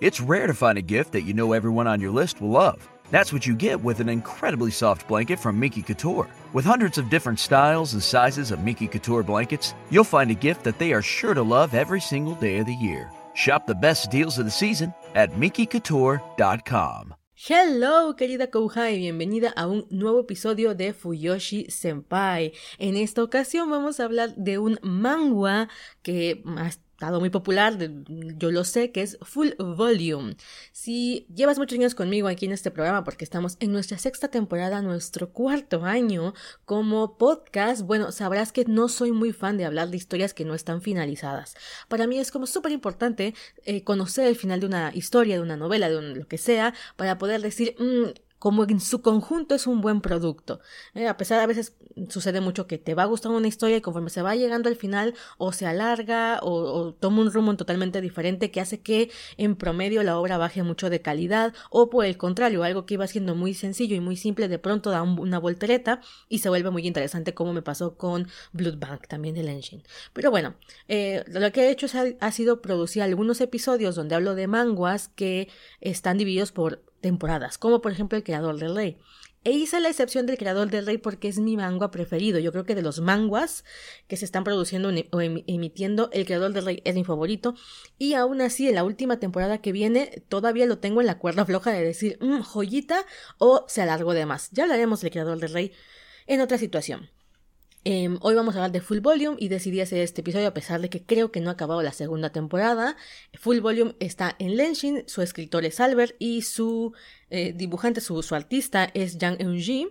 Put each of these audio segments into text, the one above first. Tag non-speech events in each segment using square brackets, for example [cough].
It's rare to find a gift that you know everyone on your list will love. That's what you get with an incredibly soft blanket from Miki Couture. With hundreds of different styles and sizes of Miki Couture blankets, you'll find a gift that they are sure to love every single day of the year. Shop the best deals of the season at MikiCouture.com. Hello, querida Kouha, y bienvenida a un nuevo episodio de Fuyoshi Senpai. En esta ocasión vamos a hablar de un manga que estado muy popular, yo lo sé, que es Full Volume. Si llevas muchos años conmigo aquí en este programa, porque estamos en nuestra sexta temporada, nuestro cuarto año como podcast, bueno, sabrás que no soy muy fan de hablar de historias que no están finalizadas. Para mí es como súper importante eh, conocer el final de una historia, de una novela, de lo que sea, para poder decir, mm, como en su conjunto es un buen producto. Eh, a pesar de a veces sucede mucho que te va gustando una historia y conforme se va llegando al final o se alarga o, toma un rumbo totalmente diferente que hace que en promedio la obra baje mucho de calidad o por el contrario, algo que iba siendo muy sencillo y muy simple de pronto da una voltereta y se vuelve muy interesante como me pasó con Bloodbank también del Engine. Pero bueno, eh, lo que he hecho ha sido producir algunos episodios donde hablo de manguas que están divididos por temporadas, como por ejemplo El Creador del Rey. E hice la excepción del Creador del Rey porque es mi manga preferido. Yo creo que de los manguas que se están produciendo o emitiendo, El Creador del Rey es mi favorito. Y aún así, en la última temporada que viene, todavía lo tengo en la cuerda floja de decir, mm, joyita o se alargó de más. Ya hablaremos del Creador del Rey en otra situación. Em, hoy vamos a hablar de Full Volume y decidí hacer este episodio a pesar de que creo que no ha acabado la segunda temporada. Full Volume está en Lenshin, su escritor es Albert y su eh, dibujante, su, artista es Yang Eunji.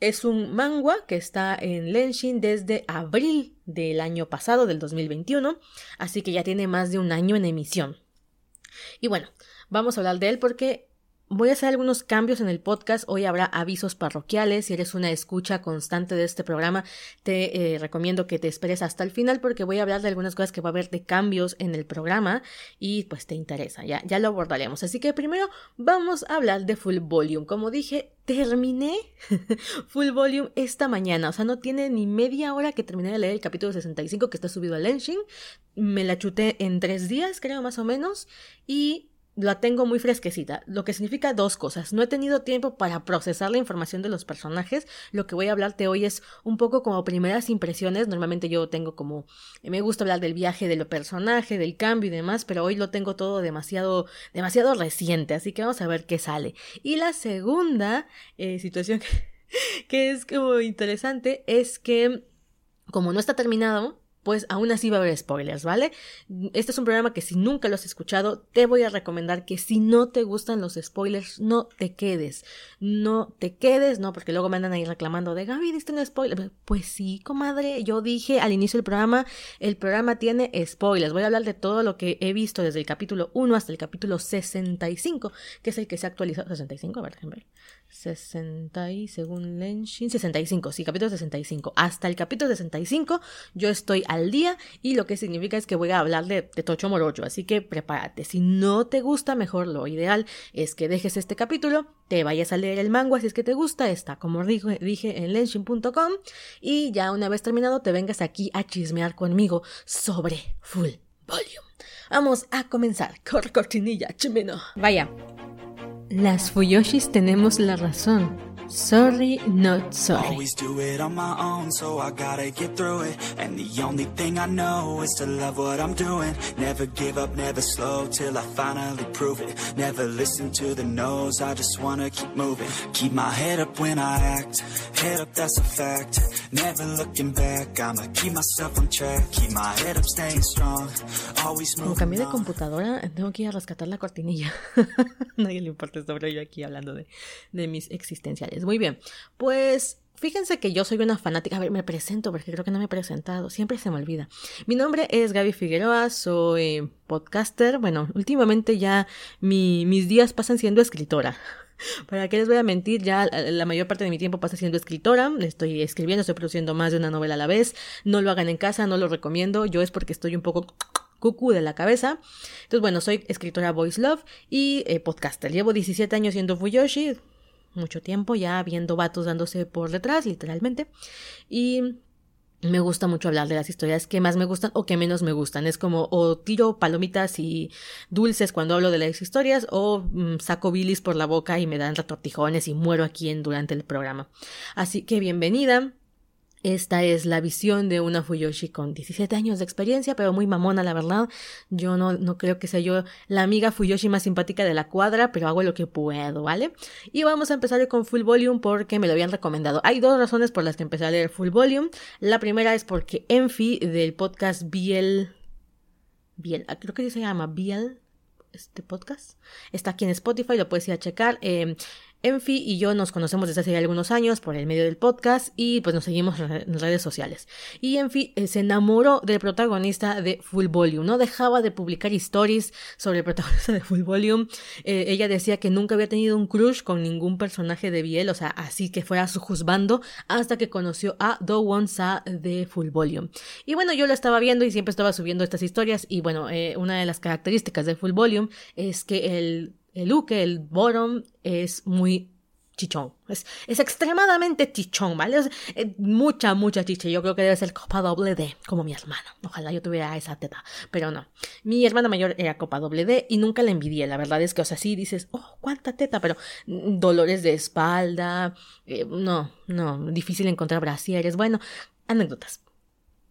Es un manga que está en Lenshin desde abril del año pasado, del 2021, así que ya tiene más de un año en emisión. Y bueno, vamos a hablar de él porque Voy a hacer algunos cambios en el podcast. Hoy habrá avisos parroquiales. Si eres una escucha constante de este programa, te eh, recomiendo que te esperes hasta el final porque voy a hablar de algunas cosas que va a haber de cambios en el programa y pues te interesa. Ya, ya lo abordaremos. Así que primero vamos a hablar de Full Volume. Como dije, terminé [laughs] Full Volume esta mañana. O sea, no tiene ni media hora que terminé de leer el capítulo 65 que está subido al Lenshin. Me la chuté en tres días, creo más o menos. Y la tengo muy fresquecita, lo que significa dos cosas. No he tenido tiempo para procesar la información de los personajes. Lo que voy a hablarte hoy es un poco como primeras impresiones. Normalmente yo tengo como me gusta hablar del viaje de los personajes, del cambio y demás, pero hoy lo tengo todo demasiado demasiado reciente, así que vamos a ver qué sale. Y la segunda eh, situación que, [laughs] que es como interesante es que como no está terminado, pues aún así va a haber spoilers, ¿vale? Este es un programa que si nunca lo has escuchado, te voy a recomendar que si no te gustan los spoilers, no te quedes. No te quedes, no, porque luego me andan ahí reclamando de Gaby, diste un spoiler. Pues sí, comadre, yo dije al inicio del programa, el programa tiene spoilers. Voy a hablar de todo lo que he visto desde el capítulo 1 hasta el capítulo 65, que es el que se ha actualizado. 65, a ver, déjenme ver. 60 y según Lenshin, 65, sí, capítulo 65. Hasta el capítulo 65 yo estoy al día y lo que significa es que voy a hablar de, Tocho Morocho, así que prepárate. Si no te gusta, mejor lo ideal es que dejes este capítulo, te vayas a leer el manga si es que te gusta, está como dije, dije en lenshin.com y ya una vez terminado te vengas aquí a chismear conmigo sobre Full Volume. Vamos a comenzar. Cor cortinilla, chimeno. Vaya, las Fuyoshis tenemos la razón. Sorry, not sorry. Always do it on my own, so I gotta get through it. And the only thing I know is to love what I'm doing. Never give up, never slow till I finally prove it. Never listen to the no's, I just wanna keep moving. Keep my head up when I act. Head up, that's a fact. Never looking back, I'ma keep myself on track. Keep my head up, staying strong. Always moving Como cambié de computadora, tengo que ir a rescatar la cortinilla. [laughs] Nadie le importa sobre yo aquí hablando de, de mis existenciales. Muy bien. Pues Fíjense que yo soy una fanática. A ver, me presento porque creo que no me he presentado. Siempre se me olvida. Mi nombre es Gaby Figueroa, soy podcaster. Bueno, últimamente ya mis días pasan siendo escritora. [laughs] ¿Para qué les voy a mentir? Ya la mayor parte de mi tiempo pasa siendo escritora. Estoy escribiendo, estoy produciendo más de una novela a la vez. No lo hagan en casa, no lo recomiendo. Yo es porque estoy un poco cucú de la cabeza. Entonces, bueno, soy escritora Voice Love y eh, podcaster. Llevo 17 años siendo Fuyoshi mucho tiempo ya viendo vatos dándose por detrás, literalmente. Y me gusta mucho hablar de las historias que más me gustan o que menos me gustan. Es como o tiro palomitas y dulces cuando hablo de las historias o mm, saco bilis por la boca y me dan retortijones y muero aquí en, durante el programa. Así que bienvenida. Esta es la visión de una Fuyoshi con 17 años de experiencia, pero muy mamona, la verdad. Yo no, no creo que sea yo la amiga Fuyoshi más simpática de la cuadra, pero hago lo que puedo, ¿vale? Y vamos a empezar con Full Volume porque me lo habían recomendado. Hay dos razones por las que empecé a leer Full Volume. La primera es porque Enfi del podcast Biel. Biel, ah, creo que se llama Biel, este podcast. Está aquí en Spotify, lo puedes ir a checar. Eh, Enfi y yo nos conocemos desde hace algunos años por el medio del podcast y pues nos seguimos en redes sociales. Y Enfi eh, se enamoró del protagonista de Full Volume, no dejaba de publicar stories sobre el protagonista de Full Volume. Eh, ella decía que nunca había tenido un crush con ningún personaje de Biel, o sea, así que fuera su juzgando hasta que conoció a Do Won Sa de Full Volume. Y bueno, yo lo estaba viendo y siempre estaba subiendo estas historias y bueno, eh, una de las características de Full Volume es que el el Luke, el Bottom, es muy chichón. Es, es extremadamente chichón, ¿vale? Es, eh, mucha, mucha chicha. Yo creo que debe ser copa doble D, como mi hermana. Ojalá yo tuviera esa teta, pero no. Mi hermana mayor era copa doble D y nunca la envidié. La verdad es que, o sea, sí dices, oh, cuánta teta, pero dolores de espalda, eh, no, no, difícil encontrar brasieres. Bueno, anécdotas.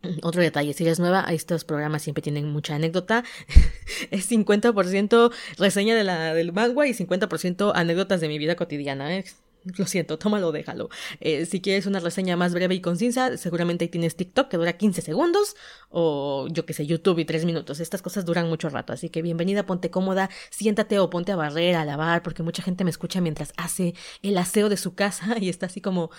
[laughs] Otro detalle, si eres nueva, estos programas siempre tienen mucha anécdota. [laughs] es 50% reseña de la, del manga y 50% anécdotas de mi vida cotidiana. ¿eh? Lo siento, tómalo, déjalo. Eh, si quieres una reseña más breve y concisa, seguramente ahí tienes TikTok que dura 15 segundos o yo que sé, YouTube y 3 minutos. Estas cosas duran mucho rato, así que bienvenida, ponte cómoda, siéntate o ponte a barrer, a lavar, porque mucha gente me escucha mientras hace el aseo de su casa [laughs] y está así como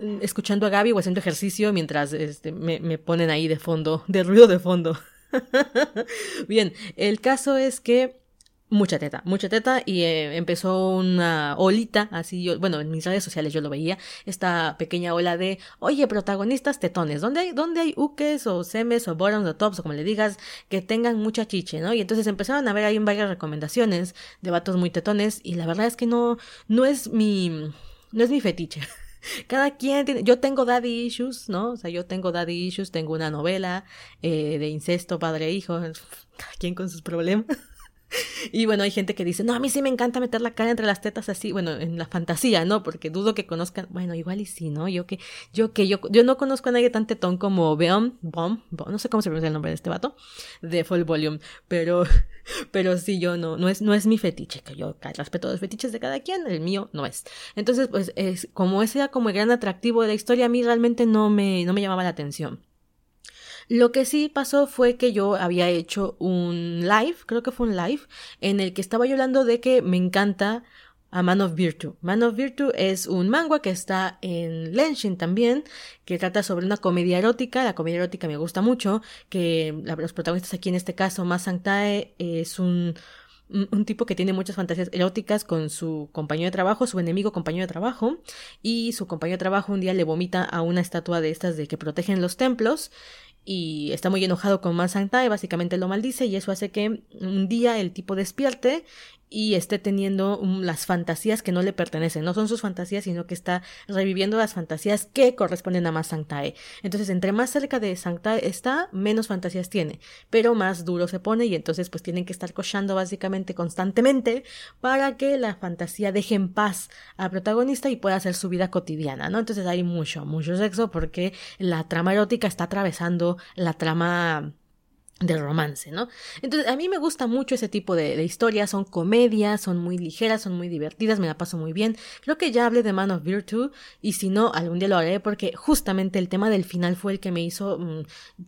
mm, escuchando a Gaby o haciendo ejercicio mientras este, me ponen ahí de fondo, de ruido de fondo. [laughs] Bien, el caso es que mucha teta, mucha teta y eh, empezó una olita, así yo, bueno, en mis redes sociales yo lo veía, esta pequeña ola de, oye, protagonistas tetones, ¿dónde hay, dónde hay ukes o semes o bottoms o tops o como le digas, que tengan mucha chiche, ¿no? Y entonces empezaron a ver ahí varias recomendaciones de vatos muy tetones y la verdad es que no, no es mi, no es mi fetiche. [laughs] Cada quien tiene, yo tengo daddy issues, ¿no? O sea, yo tengo daddy issues, tengo una novela eh, de incesto padre-hijo, [laughs] cada quien con sus problemas. [laughs] Y bueno, hay gente que dice, no, a mí sí me encanta meter la cara entre las tetas así, bueno, en la fantasía, ¿no? Porque dudo que conozcan, bueno, igual y sí, ¿no? Yo que, yo que, yo, yo no conozco a nadie tan tetón como Beom, Bom, no sé cómo se pronuncia el nombre de este vato, de Full Volume, pero, [laughs] pero sí, yo no, no es, no es mi fetiche, que yo respeto los fetiches de cada quien, el mío no es. Entonces, pues, es, como ese era como el gran atractivo de la historia, a mí realmente no me, no me llamaba la atención. Lo que sí pasó fue que yo había hecho un live, creo que fue un live, en el que estaba yo hablando de que me encanta a Man of Virtue. Man of Virtue es un manga que está en Lenshin también, que trata sobre una comedia erótica. La comedia erótica me gusta mucho, que los protagonistas aquí en este caso, Mas es un un tipo que tiene muchas fantasías eróticas con su compañero de trabajo, su enemigo compañero de trabajo, y su compañero de trabajo un día le vomita a una estatua de estas de que protegen los templos, y está muy enojado con Man y básicamente lo maldice y eso hace que un día el tipo despierte y esté teniendo las fantasías que no le pertenecen. No son sus fantasías, sino que está reviviendo las fantasías que corresponden a más Sanctae. Entonces, entre más cerca de Sanctae está, menos fantasías tiene, pero más duro se pone y entonces pues tienen que estar cochando básicamente constantemente para que la fantasía deje en paz al protagonista y pueda hacer su vida cotidiana, ¿no? Entonces hay mucho, mucho sexo porque la trama erótica está atravesando la trama de romance, ¿no? Entonces, a mí me gusta mucho ese tipo de, historias, son comedias, son muy ligeras, son muy divertidas, me la paso muy bien. Creo que ya hablé de Man of Virtue y si no, algún día lo haré porque justamente el tema del final fue el que me hizo mm,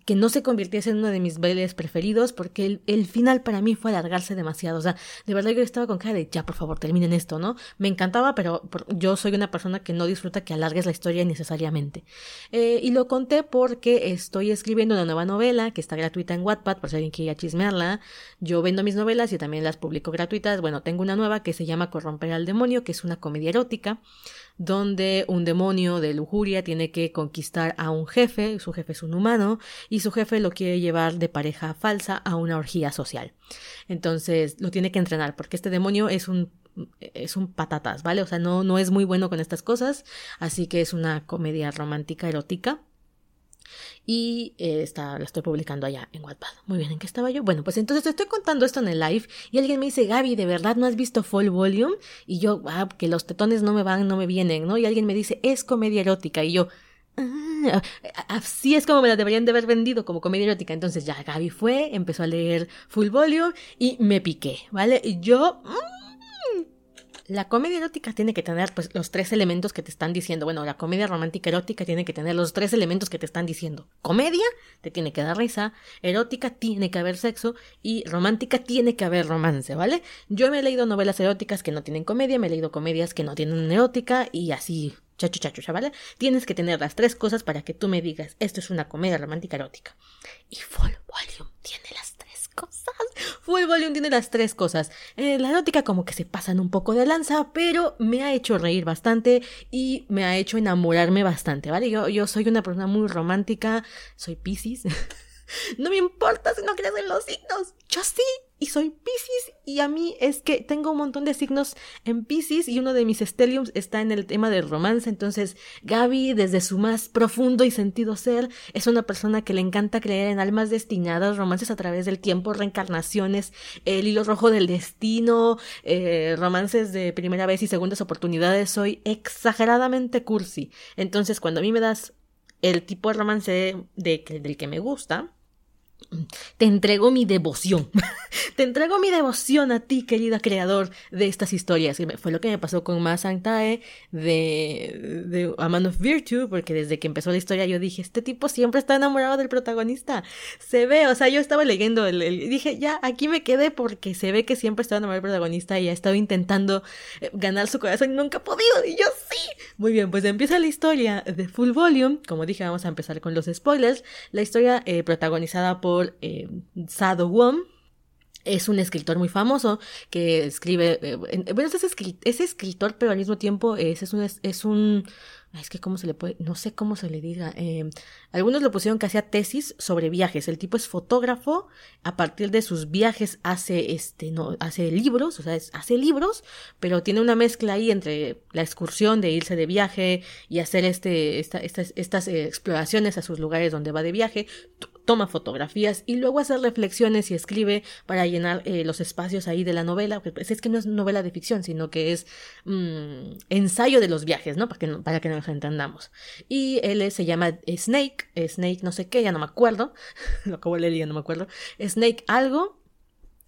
que no se convirtiese en uno de mis bailes preferidos porque el, final para mí fue alargarse demasiado, o sea, de verdad yo estaba con cara de ya, por favor, terminen esto, ¿no? Me encantaba, pero yo soy una persona que no disfruta que alargues la historia necesariamente. Eh, y lo conté porque estoy escribiendo una nueva novela que está gratuita en WhatsApp por si alguien quiere chismearla. Yo vendo mis novelas y también las publico gratuitas. Bueno, tengo una nueva que se llama Corromper al Demonio, que es una comedia erótica, donde un demonio de lujuria tiene que conquistar a un jefe, su jefe es un humano, y su jefe lo quiere llevar de pareja falsa a una orgía social. Entonces lo tiene que entrenar, porque este demonio es un es un patatas, ¿vale? O sea, no, no es muy bueno con estas cosas, así que es una comedia romántica erótica y eh, está, la estoy publicando allá en Wattpad. Muy bien, ¿en qué estaba yo? Bueno, pues entonces te estoy contando esto en el live y alguien me dice, Gaby, ¿de verdad no has visto Full Volume? Y yo, ah, que los tetones no me van, no me vienen, ¿no? Y alguien me dice, es comedia erótica y yo, ah, así es como me la deberían de haber vendido como comedia erótica. Entonces ya Gaby fue, empezó a leer Full Volume y me piqué, ¿vale? Y yo... Mm, la comedia erótica tiene que tener pues los tres elementos que te están diciendo. Bueno, la comedia romántica erótica tiene que tener los tres elementos que te están diciendo. Comedia te tiene que dar risa, erótica tiene que haber sexo y romántica tiene que haber romance, ¿vale? Yo me he leído novelas eróticas que no tienen comedia, me he leído comedias que no tienen erótica y así chacho chacho, ¿vale? Tienes que tener las tres cosas para que tú me digas, esto es una comedia romántica erótica. Y Full Volume tiene las cosas. Full Volume tiene las tres cosas. Eh, la erótica como que se pasan un poco de lanza, pero me ha hecho reír bastante y me ha hecho enamorarme bastante, ¿vale? Yo, yo soy una persona muy romántica, soy Pisces. [laughs] [laughs] no me importa si no crees en los signos. Yo sí, y soy Pisces y a mí es que tengo un montón de signos en Pisces y uno de mis stelliums está en el tema del romance, entonces Gaby desde su más profundo y sentido ser es una persona que le encanta creer en almas destinadas, romances a través del tiempo, reencarnaciones, el hilo rojo del destino, eh, romances de primera vez y segundas oportunidades, soy exageradamente cursi, entonces cuando a mí me das el tipo de romance de, del que me gusta, te entrego mi devoción. Te entrego mi devoción a ti, querida creador de estas historias. Fue lo que me pasó con Ma Tae de, de A Man of Virtue, porque desde que empezó la historia yo dije, este tipo siempre está enamorado del protagonista. Se ve, o sea, yo estaba leyendo, el, dije, ya, aquí me quedé porque se ve que siempre está enamorado del protagonista y ha estado intentando eh, ganar su corazón y nunca ha podido. Y yo sí. Muy bien, pues empieza la historia de Full Volume. Como dije, vamos a empezar con los spoilers. La historia eh, protagonizada por eh, Sado Wong es un escritor muy famoso que escribe, eh, bueno, es, escritor, pero al mismo tiempo es, es un, es un es que cómo se le puede, no sé cómo se le diga. Eh, algunos lo pusieron que hacía tesis sobre viajes. El tipo es fotógrafo, a partir de sus viajes hace este, no, hace libros, o sea, hace libros, pero tiene una mezcla ahí entre la excursión de irse de viaje y hacer este, estas, estas eh, exploraciones a sus lugares donde va de viaje toma fotografías y luego hace reflexiones y escribe para llenar eh, los espacios ahí de la novela. Pues es que no es novela de ficción, sino que es mm, ensayo de los viajes, ¿no? Para que, para que nos entendamos. Y él se llama Snake, Snake no sé qué, ya no me acuerdo, [laughs] lo acabo de leer ya no me acuerdo, Snake algo.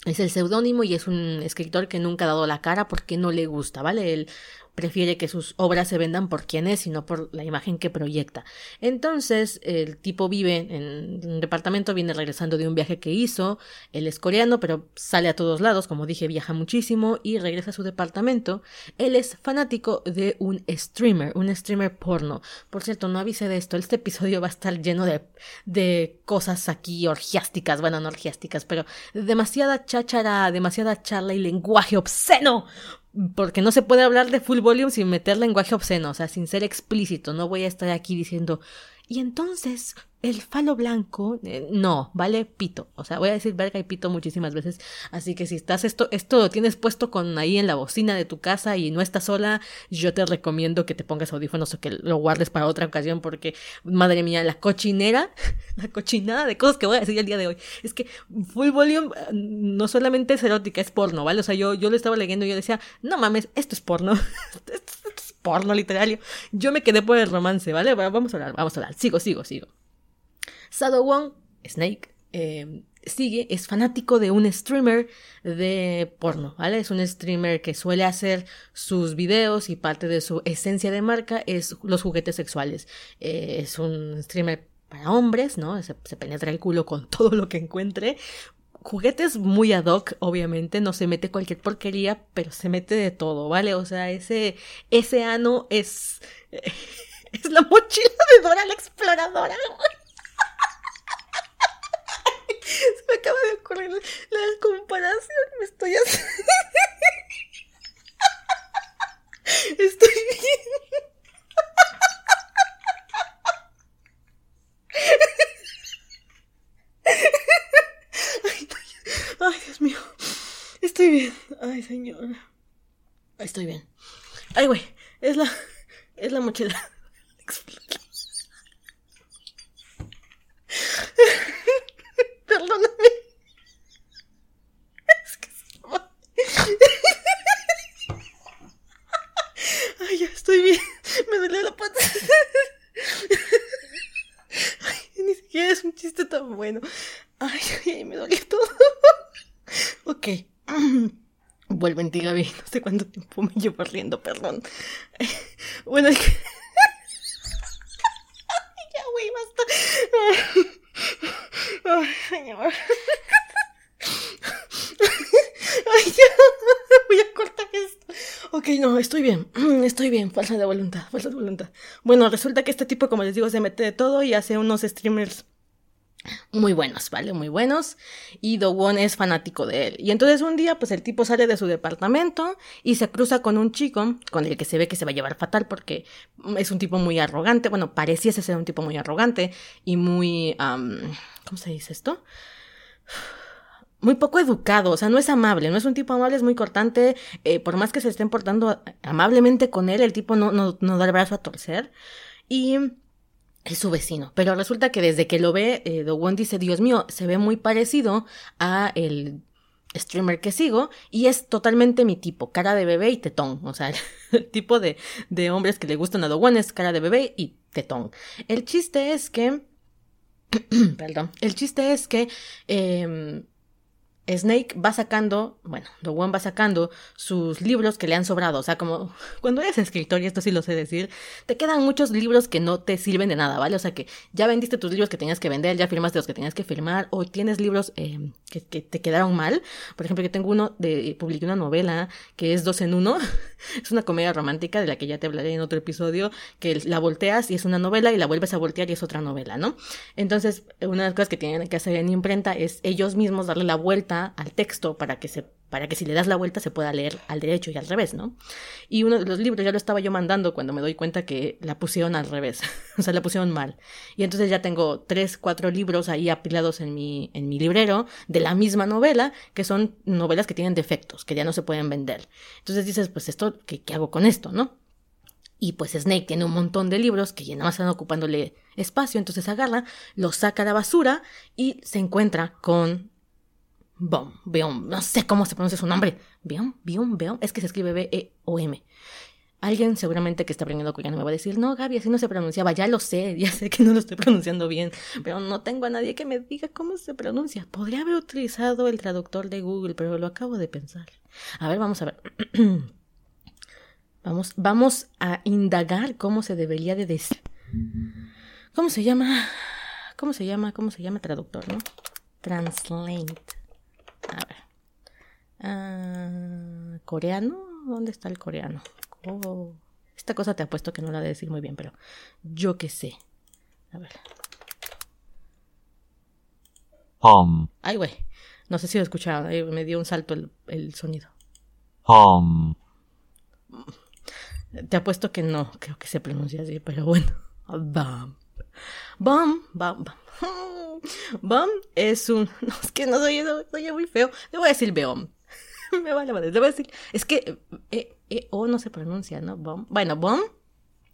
Es el seudónimo y es un escritor que nunca ha dado la cara porque no le gusta, ¿vale? Él prefiere que sus obras se vendan por quién es y no por la imagen que proyecta. Entonces, el tipo vive en un departamento, viene regresando de un viaje que hizo, él es coreano, pero sale a todos lados, como dije, viaja muchísimo y regresa a su departamento. Él es fanático de un streamer, un streamer porno. Por cierto, no avise de esto, este episodio va a estar lleno de, de cosas aquí orgiásticas, bueno, no orgiásticas, pero demasiada cháchara, demasiada charla y lenguaje obsceno porque no se puede hablar de full volume sin meter lenguaje obsceno, o sea, sin ser explícito. No voy a estar aquí diciendo, y entonces el falo blanco, eh, no, vale pito. O sea, voy a decir verga y pito muchísimas veces. Así que si estás esto, esto lo tienes puesto con ahí en la bocina de tu casa y no estás sola, yo te recomiendo que te pongas audífonos o que lo guardes para otra ocasión porque, madre mía, la cochinera, [laughs] la cochinada de cosas que voy a decir el día de hoy. Es que Full Volume eh, no solamente es erótica, es porno, ¿vale? O sea, yo, yo lo estaba leyendo y yo decía, no mames, esto es porno. [laughs] esto es porno literario. Yo me quedé por el romance, ¿vale? Vamos a hablar, vamos a hablar. Sigo, sigo, sigo. Sado Wong, Snake, eh, sigue, es fanático de un streamer de porno, ¿vale? Es un streamer que suele hacer sus videos y parte de su esencia de marca es los juguetes sexuales. Eh, es un streamer para hombres, ¿no? Se, penetra el culo con [laughs] todo lo que encuentre. Juguetes muy ad hoc, obviamente, no se mete cualquier porquería, pero se mete de todo, ¿vale? O sea, ese, ese ano es, [laughs] es la mochila de Dora la exploradora, [laughs] Se me acaba de ocurrir la comparación. Me estoy haciendo. [laughs] Estoy bien. [laughs] Ay, Dios mío. Estoy bien. Ay, señor. Estoy bien. Ay, güey. Es la. Es la mochila. Perdóname. Es que Ay, ya estoy bien. Me duele la pata. Ni siquiera es un chiste tan bueno. Ay, ay, me duele todo. Ok. Vuelve en ti, Gaby. No sé cuánto tiempo me llevo riendo, perdón. Bueno, ya, güey, basta. Ay, señor. Ay, ya. Voy a cortar esto. Ok, no, estoy bien. [clears throat] Estoy bien. Falsa de voluntad, falsa de voluntad. Bueno, resulta que este tipo, como les digo, se mete de todo y hace unos streamers muy buenos, ¿vale? Muy buenos. Y Dowon es fanático de él. Y entonces un día, pues el tipo sale de su departamento y se cruza con un chico con el que se ve que se va a llevar fatal porque es un tipo muy arrogante. Bueno, pareciese ser un tipo muy arrogante y muy... ¿Cómo se dice esto? muy poco educado, o sea, no es amable, no es un tipo amable, es muy cortante, eh, por más que se estén portando amablemente con él, el tipo no, no, no da el brazo a torcer. Y es su vecino. Pero resulta que desde que lo ve, eh, dice, Dios mío, se ve muy parecido a el streamer que sigo y es totalmente mi tipo, cara de bebé y tetón. O sea, [laughs] el tipo de, de hombres que le gustan a Do es cara de bebé y tetón. El chiste es que... [clears throat] perdón. El chiste es que... Eh, Snake va sacando, bueno, The One va sacando sus libros que le han sobrado. O sea, como [laughs] cuando eres escritor, y esto sí lo sé decir, te quedan muchos libros que no te sirven de nada, ¿vale? O sea, que ya vendiste tus libros que tenías que vender, ya firmaste los que tenías que firmar, o tienes libros eh, que, te quedaron mal. Por ejemplo, yo tengo uno de, publiqué una novela que es dos en uno. [laughs] [laughs] es una comedia romántica de la que ya te hablaré en otro episodio, que la volteas y es una novela y la vuelves a voltear y es otra novela, ¿no? Entonces, una de las cosas que tienen que hacer en imprenta es ellos mismos darle la vuelta al texto para que se para que si le das la vuelta se pueda leer al derecho y al revés, ¿no? Y uno de los libros ya lo estaba yo mandando cuando me doy cuenta que la pusieron al revés, [laughs] o sea, la pusieron mal. Y entonces ya tengo tres, cuatro libros ahí apilados en mi, en mi librero de la misma novela, que son novelas que tienen defectos, que ya no se pueden vender. Entonces dices, pues esto, ¿qué, qué hago con esto, no? Y pues Snake tiene un montón de libros que ya nada más están ocupándole espacio, entonces agarra, los saca a la basura y se encuentra con Bom, Beom, no sé cómo se pronuncia su nombre. Beom, Beom, Beom, es que se escribe B-E-O-M. Alguien seguramente que está aprendiendo coreano me va a decir, no, Gaby, así no se pronunciaba, ya lo sé, ya sé que no lo estoy pronunciando bien, pero no tengo a nadie que me diga cómo se pronuncia. Podría haber utilizado el traductor de Google, pero lo acabo de pensar. A ver, vamos a ver. [clears throat] vamos, vamos a indagar cómo se debería de decir. ¿Cómo se llama? ¿Cómo se llama? ¿Cómo se llama traductor, no? Translate. A ver. Ah, ¿Coreano? ¿Dónde está el coreano? Oh, esta cosa te apuesto que no la de decir muy bien, pero yo qué sé. A ver. Hom. Ay, güey. No sé si lo escucharon. Me dio un salto el, el sonido. Hom. Te apuesto que no. Creo que se pronuncia así, pero bueno. [laughs] Bam. Bam, bam, bam. [laughs] Bom es un. [laughs] No, es que no soy, soy muy feo. Le voy a decir Beom. [laughs] Me vale madre. Le voy a decir. Es que. Eh, eh, o no se pronuncia, ¿no? Bom. Bueno, Bom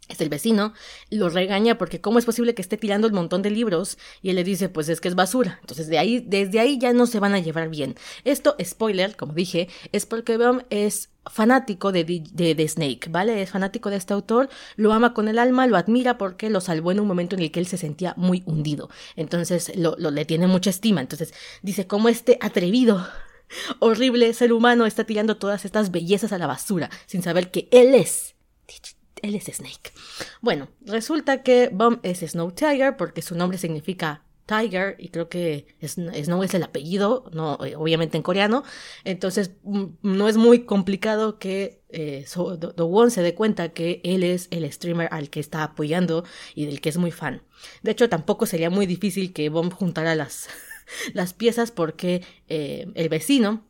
es el vecino, lo regaña porque cómo es posible que esté tirando el montón de libros y él le dice pues es que es basura. Entonces de ahí, desde ahí ya no se van a llevar bien. Esto, spoiler, como dije, es porque Bom es fanático de, de, Snake, ¿vale? Es fanático de este autor, lo ama con el alma, lo admira porque lo salvó en un momento en el que él se sentía muy hundido. Entonces lo, lo le tiene mucha estima. Entonces dice, ¿cómo este atrevido horrible ser humano está tirando todas estas bellezas a la basura sin saber que él es él es Snake. Bueno, resulta que Bum es Snow Tiger porque su nombre significa Tiger y creo que Snow es el apellido, no, eh, obviamente en coreano. Entonces mm, no es muy complicado que eh, Do, se dé cuenta que él es el streamer al que está apoyando y del que es muy fan. De hecho, tampoco sería muy difícil que Bum juntara las, [laughs] las piezas porque eh, el vecino,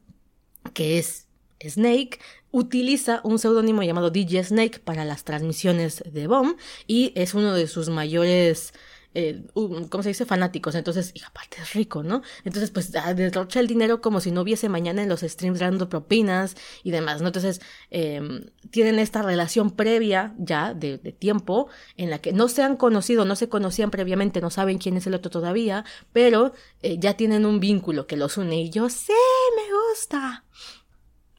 que es Snake, utiliza un seudónimo llamado DJ Snake para las transmisiones de Bomb y es uno de sus mayores eh, ¿cómo se dice? Fanáticos. Entonces, y aparte es rico, ¿no? Entonces, pues ah, derrocha el dinero como si no hubiese mañana en los streams dando propinas y demás, ¿no? Entonces, em, tienen esta relación previa ya de, tiempo en la que no se han conocido, no se conocían previamente, no saben quién es el otro todavía, pero eh, ya tienen un vínculo que los une y yo sé, me gusta.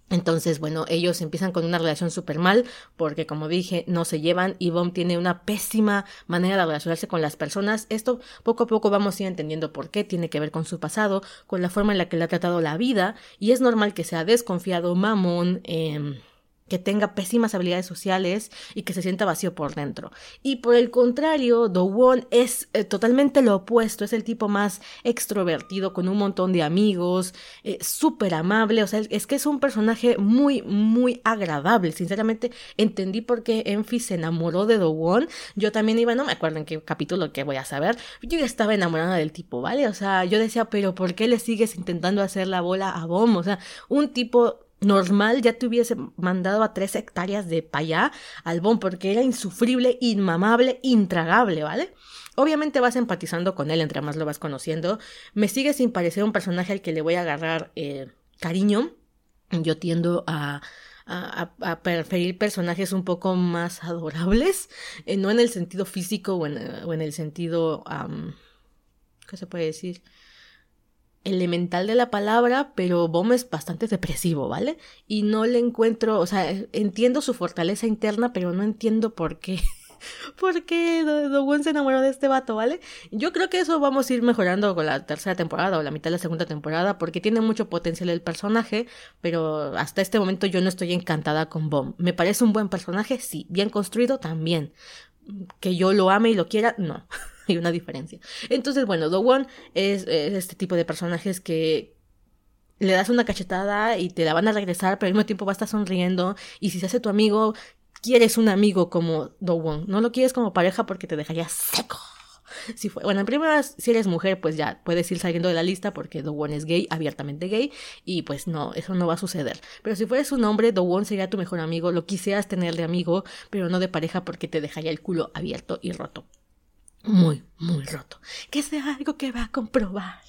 Entonces, bueno, ellos empiezan con una relación súper mal porque, como dije, no se llevan y Bomb tiene una pésima manera de relacionarse con las personas. Esto poco a poco vamos a ir entendiendo por qué tiene que ver con su pasado, con la forma en la que le ha tratado la vida y es normal que sea desconfiado, mamón, eh, que tenga pésimas habilidades sociales y que se sienta vacío por dentro. Y por el contrario, Do Won es eh, totalmente lo opuesto, es el tipo más extrovertido, con un montón de amigos, eh, súper amable, o sea, es que es un personaje muy, muy agradable. Sinceramente, entendí por qué Enfi se enamoró de Do Won. Yo también iba, no me acuerdo en qué capítulo que voy a saber, yo estaba enamorada del tipo, ¿vale? O sea, yo decía, pero ¿por qué le sigues intentando hacer la bola a Bom? O sea, un tipo normal ya te hubiese mandado a tres hectáreas de payá al bon porque era insufrible, inmamable, intragable, ¿vale? Obviamente vas empatizando con él entre más lo vas conociendo. Me sigue sin parecer un personaje al que le voy a agarrar eh, cariño. Yo tiendo a, a, preferir personajes un poco más adorables, eh, no en el sentido físico o en, o en el sentido... ¿Qué se puede decir? Elemental de la palabra, pero Bom es bastante depresivo, ¿vale? Y no le encuentro, o sea, entiendo su fortaleza interna, pero no entiendo por qué. [laughs] ¿Por qué Do se enamoró de este vato, ¿vale? Yo creo que eso vamos a ir mejorando con la tercera temporada o la mitad de la segunda temporada, porque tiene mucho potencial el personaje, pero hasta este momento yo no estoy encantada con Bom. ¿Me parece un buen personaje? Sí. ¿Bien construido? También. ¿Que yo lo ame y lo quiera? No. [laughs] [laughs] hay una diferencia. Entonces, bueno, Do Won es, este tipo de personajes que le das una cachetada y te la van a regresar, pero al mismo tiempo va a estar sonriendo. Y si se hace tu amigo, quieres un amigo como Do Won. No lo quieres como pareja porque te dejaría seco. Si fue, bueno, en primera, si eres mujer, pues ya puedes ir saliendo de la lista porque Do Won es gay, abiertamente gay, y pues no, eso no va a suceder. Pero si fueres un hombre, Do Won sería tu mejor amigo, lo quisieras tener de amigo, pero no de pareja porque te dejaría el culo abierto y roto muy, muy roto. Que sea algo que va a comprobar.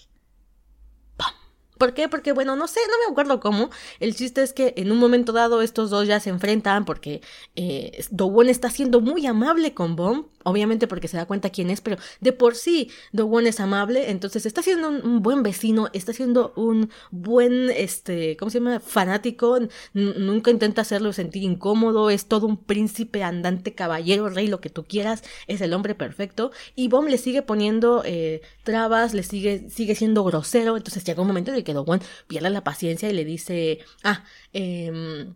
¿Por qué? Porque, bueno, no sé, no me acuerdo cómo. El chiste es que en un momento dado estos dos ya se enfrentan porque eh, Dowon está siendo muy amable con Bomb obviamente porque se da cuenta quién es, pero de por sí Dogon es amable, entonces está siendo un, buen vecino, está siendo un buen, este, ¿cómo se llama? Fanático, nunca intenta hacerlo sentir incómodo, es todo un príncipe andante, caballero, rey, lo que tú quieras, es el hombre perfecto, y Bom le sigue poniendo eh, trabas, le sigue, sigue siendo grosero, entonces llega un momento en el que Dogon pierde la paciencia y le dice, ah, eh,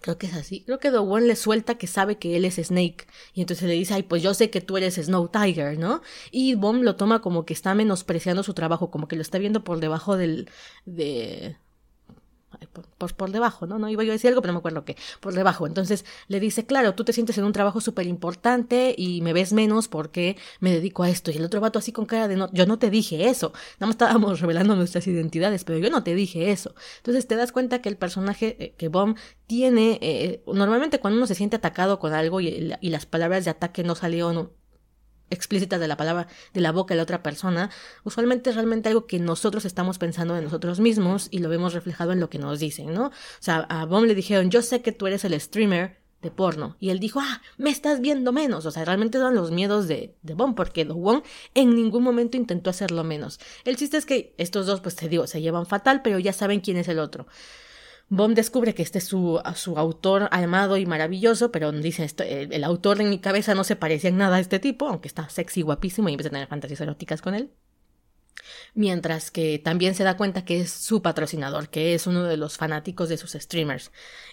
Creo que es así. Creo que Dogon le suelta que sabe que él es Snake. Y entonces le dice, ay, pues yo sé que tú eres Snow Tiger, ¿no? Y Bom lo toma como que está menospreciando su trabajo, como que lo está viendo por debajo del, de, por, por, debajo, ¿no? No iba yo a decir algo, pero no me acuerdo qué, por debajo. Entonces le dice, claro, tú te sientes en un trabajo súper importante y me ves menos porque me dedico a esto. Y el otro vato así con cara de, no, yo no te dije eso. Nada más estábamos [laughs] revelando nuestras identidades, pero yo no te dije eso. Entonces te das cuenta que el personaje eh, que Bomb tiene, eh, normalmente cuando uno se siente atacado con algo y, y las palabras de ataque no salieron explícitas de la palabra de la boca de la otra persona, usualmente es realmente algo que nosotros estamos pensando de nosotros mismos y lo vemos reflejado en lo que nos dicen, ¿no? O sea, a Bom le dijeron, yo sé que tú eres el streamer de porno. Y él dijo, ah, me estás viendo menos. O sea, realmente eran los miedos de, de Bom, porque Wong en ningún momento intentó hacerlo menos. El chiste es que estos dos, pues te digo, se llevan fatal, pero ya saben quién es el otro. Bom descubre que este es su, su autor amado y maravilloso, pero dice esto, el, autor en mi cabeza no se parecía en nada a este tipo, aunque está sexy, guapísimo y empieza a tener fantasías eróticas con él mientras que también se da cuenta que es su patrocinador, que es uno de los fanáticos de sus streamers.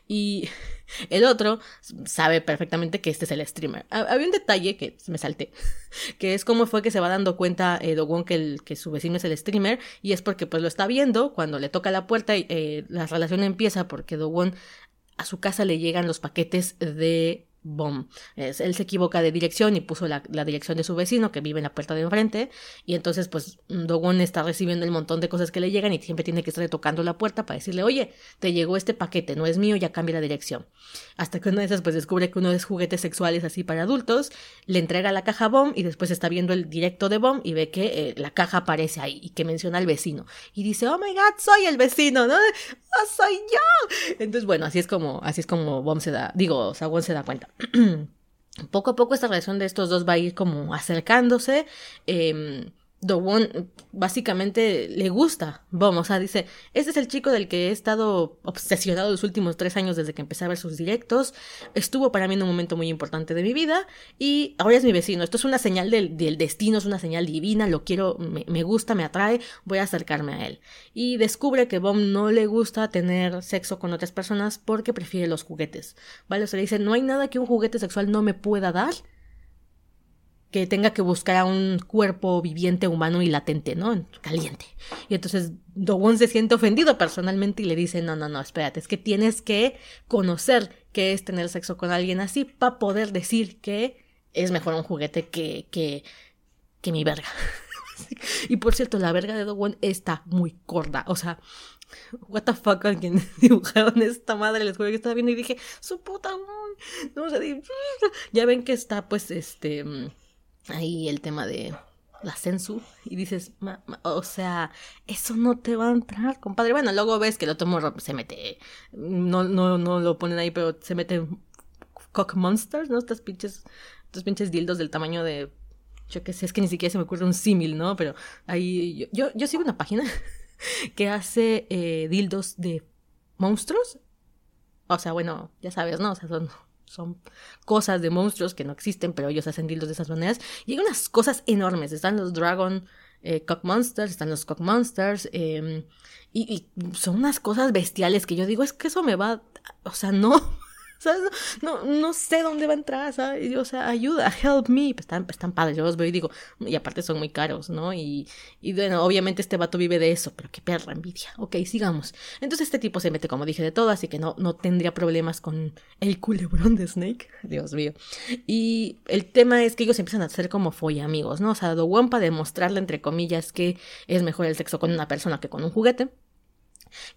Y [laughs] el otro sabe perfectamente que este es el streamer. Había un detalle que me salté, [laughs] que es cómo fue que se va dando cuenta eh, Dogon que, que su vecino es el streamer, y es porque pues lo está viendo, cuando le toca la puerta, eh, la relación empieza porque Dogon a su casa le llegan los paquetes de Bomb. Es, él se equivoca de dirección y puso la, dirección de su vecino que vive en la puerta de enfrente. Y entonces, pues, Dogon está recibiendo el montón de cosas que le llegan y siempre tiene que estar tocando la puerta para decirle, oye, te llegó este paquete, no es mío, ya cambia la dirección. Hasta que una de esas, pues, descubre que uno es juguetes sexuales así para adultos, le entrega la caja Bomb y después está viendo el directo de Bomb y ve que eh, la caja aparece ahí y que menciona al vecino. Y dice, oh my god, soy el vecino, ¿no? ¡Oh, soy yo! Entonces, bueno, así es como, así es como Bomb se da, digo, Sawon se da cuenta. [clears throat] poco a poco esta relación de estos dos va a ir como acercándose. Eh, Dowon básicamente le gusta Bom, o sea, dice, este es el chico del que he estado obsesionado los últimos tres años desde que empecé a ver sus directos, estuvo para mí en un momento muy importante de mi vida y ahora es mi vecino, esto es una señal del, del destino, es una señal divina, lo quiero, me, me, gusta, me atrae, voy a acercarme a él. Y descubre que Bom no le gusta tener sexo con otras personas porque prefiere los juguetes, ¿vale? O sea, le dice, no hay nada que un juguete sexual no me pueda dar que tenga que buscar a un cuerpo viviente, humano y latente, ¿no? Caliente. Y entonces Dogon se siente ofendido personalmente y le dice, no, no, no, espérate, es que tienes que conocer qué es tener sexo con alguien así para poder decir que es mejor un juguete que, que, que mi verga. [laughs] y por cierto, la verga de Dogon está muy corta, o sea... What the fuck, alguien [laughs] dibujaron esta madre, les juro que estaba viendo y dije, su puta, no, [laughs] ya ven que está pues este ahí el tema de la censu y dices, o sea, eso no te va a entrar, compadre. Bueno, luego ves que el otro morro se mete, no, no, no lo ponen ahí, pero se mete cock monsters, ¿no? Estas pinches, estos pinches dildos del tamaño de, yo qué sé, es que ni siquiera se me ocurre un símil, ¿no? Pero ahí, yo, yo, yo sigo una página [laughs] que hace eh, dildos de monstruos. O sea, bueno, ya sabes, ¿no? O sea, son son cosas de monstruos que no existen, pero ellos hacen dildos de esas maneras. Y hay unas cosas enormes. Están los Dragon eh, Cock Monsters, están los Cock Monsters. Eh, y, y, son unas cosas bestiales que yo digo, es que eso me va. O sea, no. [laughs] No, no sé dónde va a entrar, ¿sabes? O sea, ayuda, help me. Pues están, están padres, yo los veo y digo, y aparte son muy caros, ¿no? Y, bueno, obviamente este vato vive de eso, pero qué perra envidia. Ok, sigamos. Entonces este tipo se mete, como dije, de todo, así que no, no tendría problemas con el culebrón de Snake. [laughs] Dios mío. Y el tema es que ellos empiezan a ser como folla amigos, ¿no? O sea, Dowan para demostrarle, entre comillas, que es mejor el sexo con una persona que con un juguete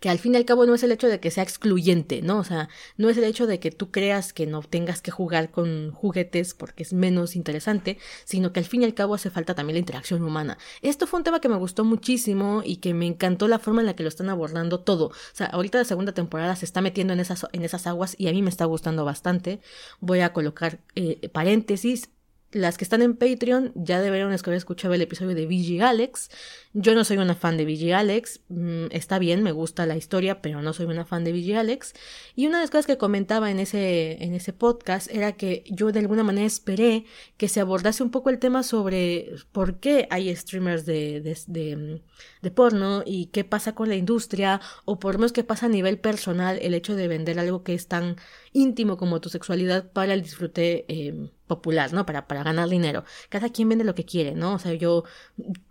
que al fin y al cabo no es el hecho de que sea excluyente, ¿no? O sea, no es el hecho de que tú creas que no tengas que jugar con juguetes porque es menos interesante, sino que al fin y al cabo hace falta también la interacción humana. Esto fue un tema que me gustó muchísimo y que me encantó la forma en la que lo están abordando todo. O sea, ahorita la segunda temporada se está metiendo en esas, en esas aguas y a mí me está gustando bastante. Voy a colocar eh, paréntesis las que están en Patreon ya deberían haber escuchado el episodio de VG Alex. Yo no soy una fan de VG Alex. Mm, está bien, me gusta la historia, pero no soy una fan de VG Alex. Y una de las cosas que comentaba en ese, en ese podcast era que yo de alguna manera esperé que se abordase un poco el tema sobre por qué hay streamers de, de, de, porno y qué pasa con la industria, o por lo menos qué pasa a nivel personal el hecho de vender algo que es tan íntimo como tu sexualidad para el disfrute eh, popular, ¿no? Para, para ganar dinero. Cada quien vende lo que quiere, ¿no? O sea, yo,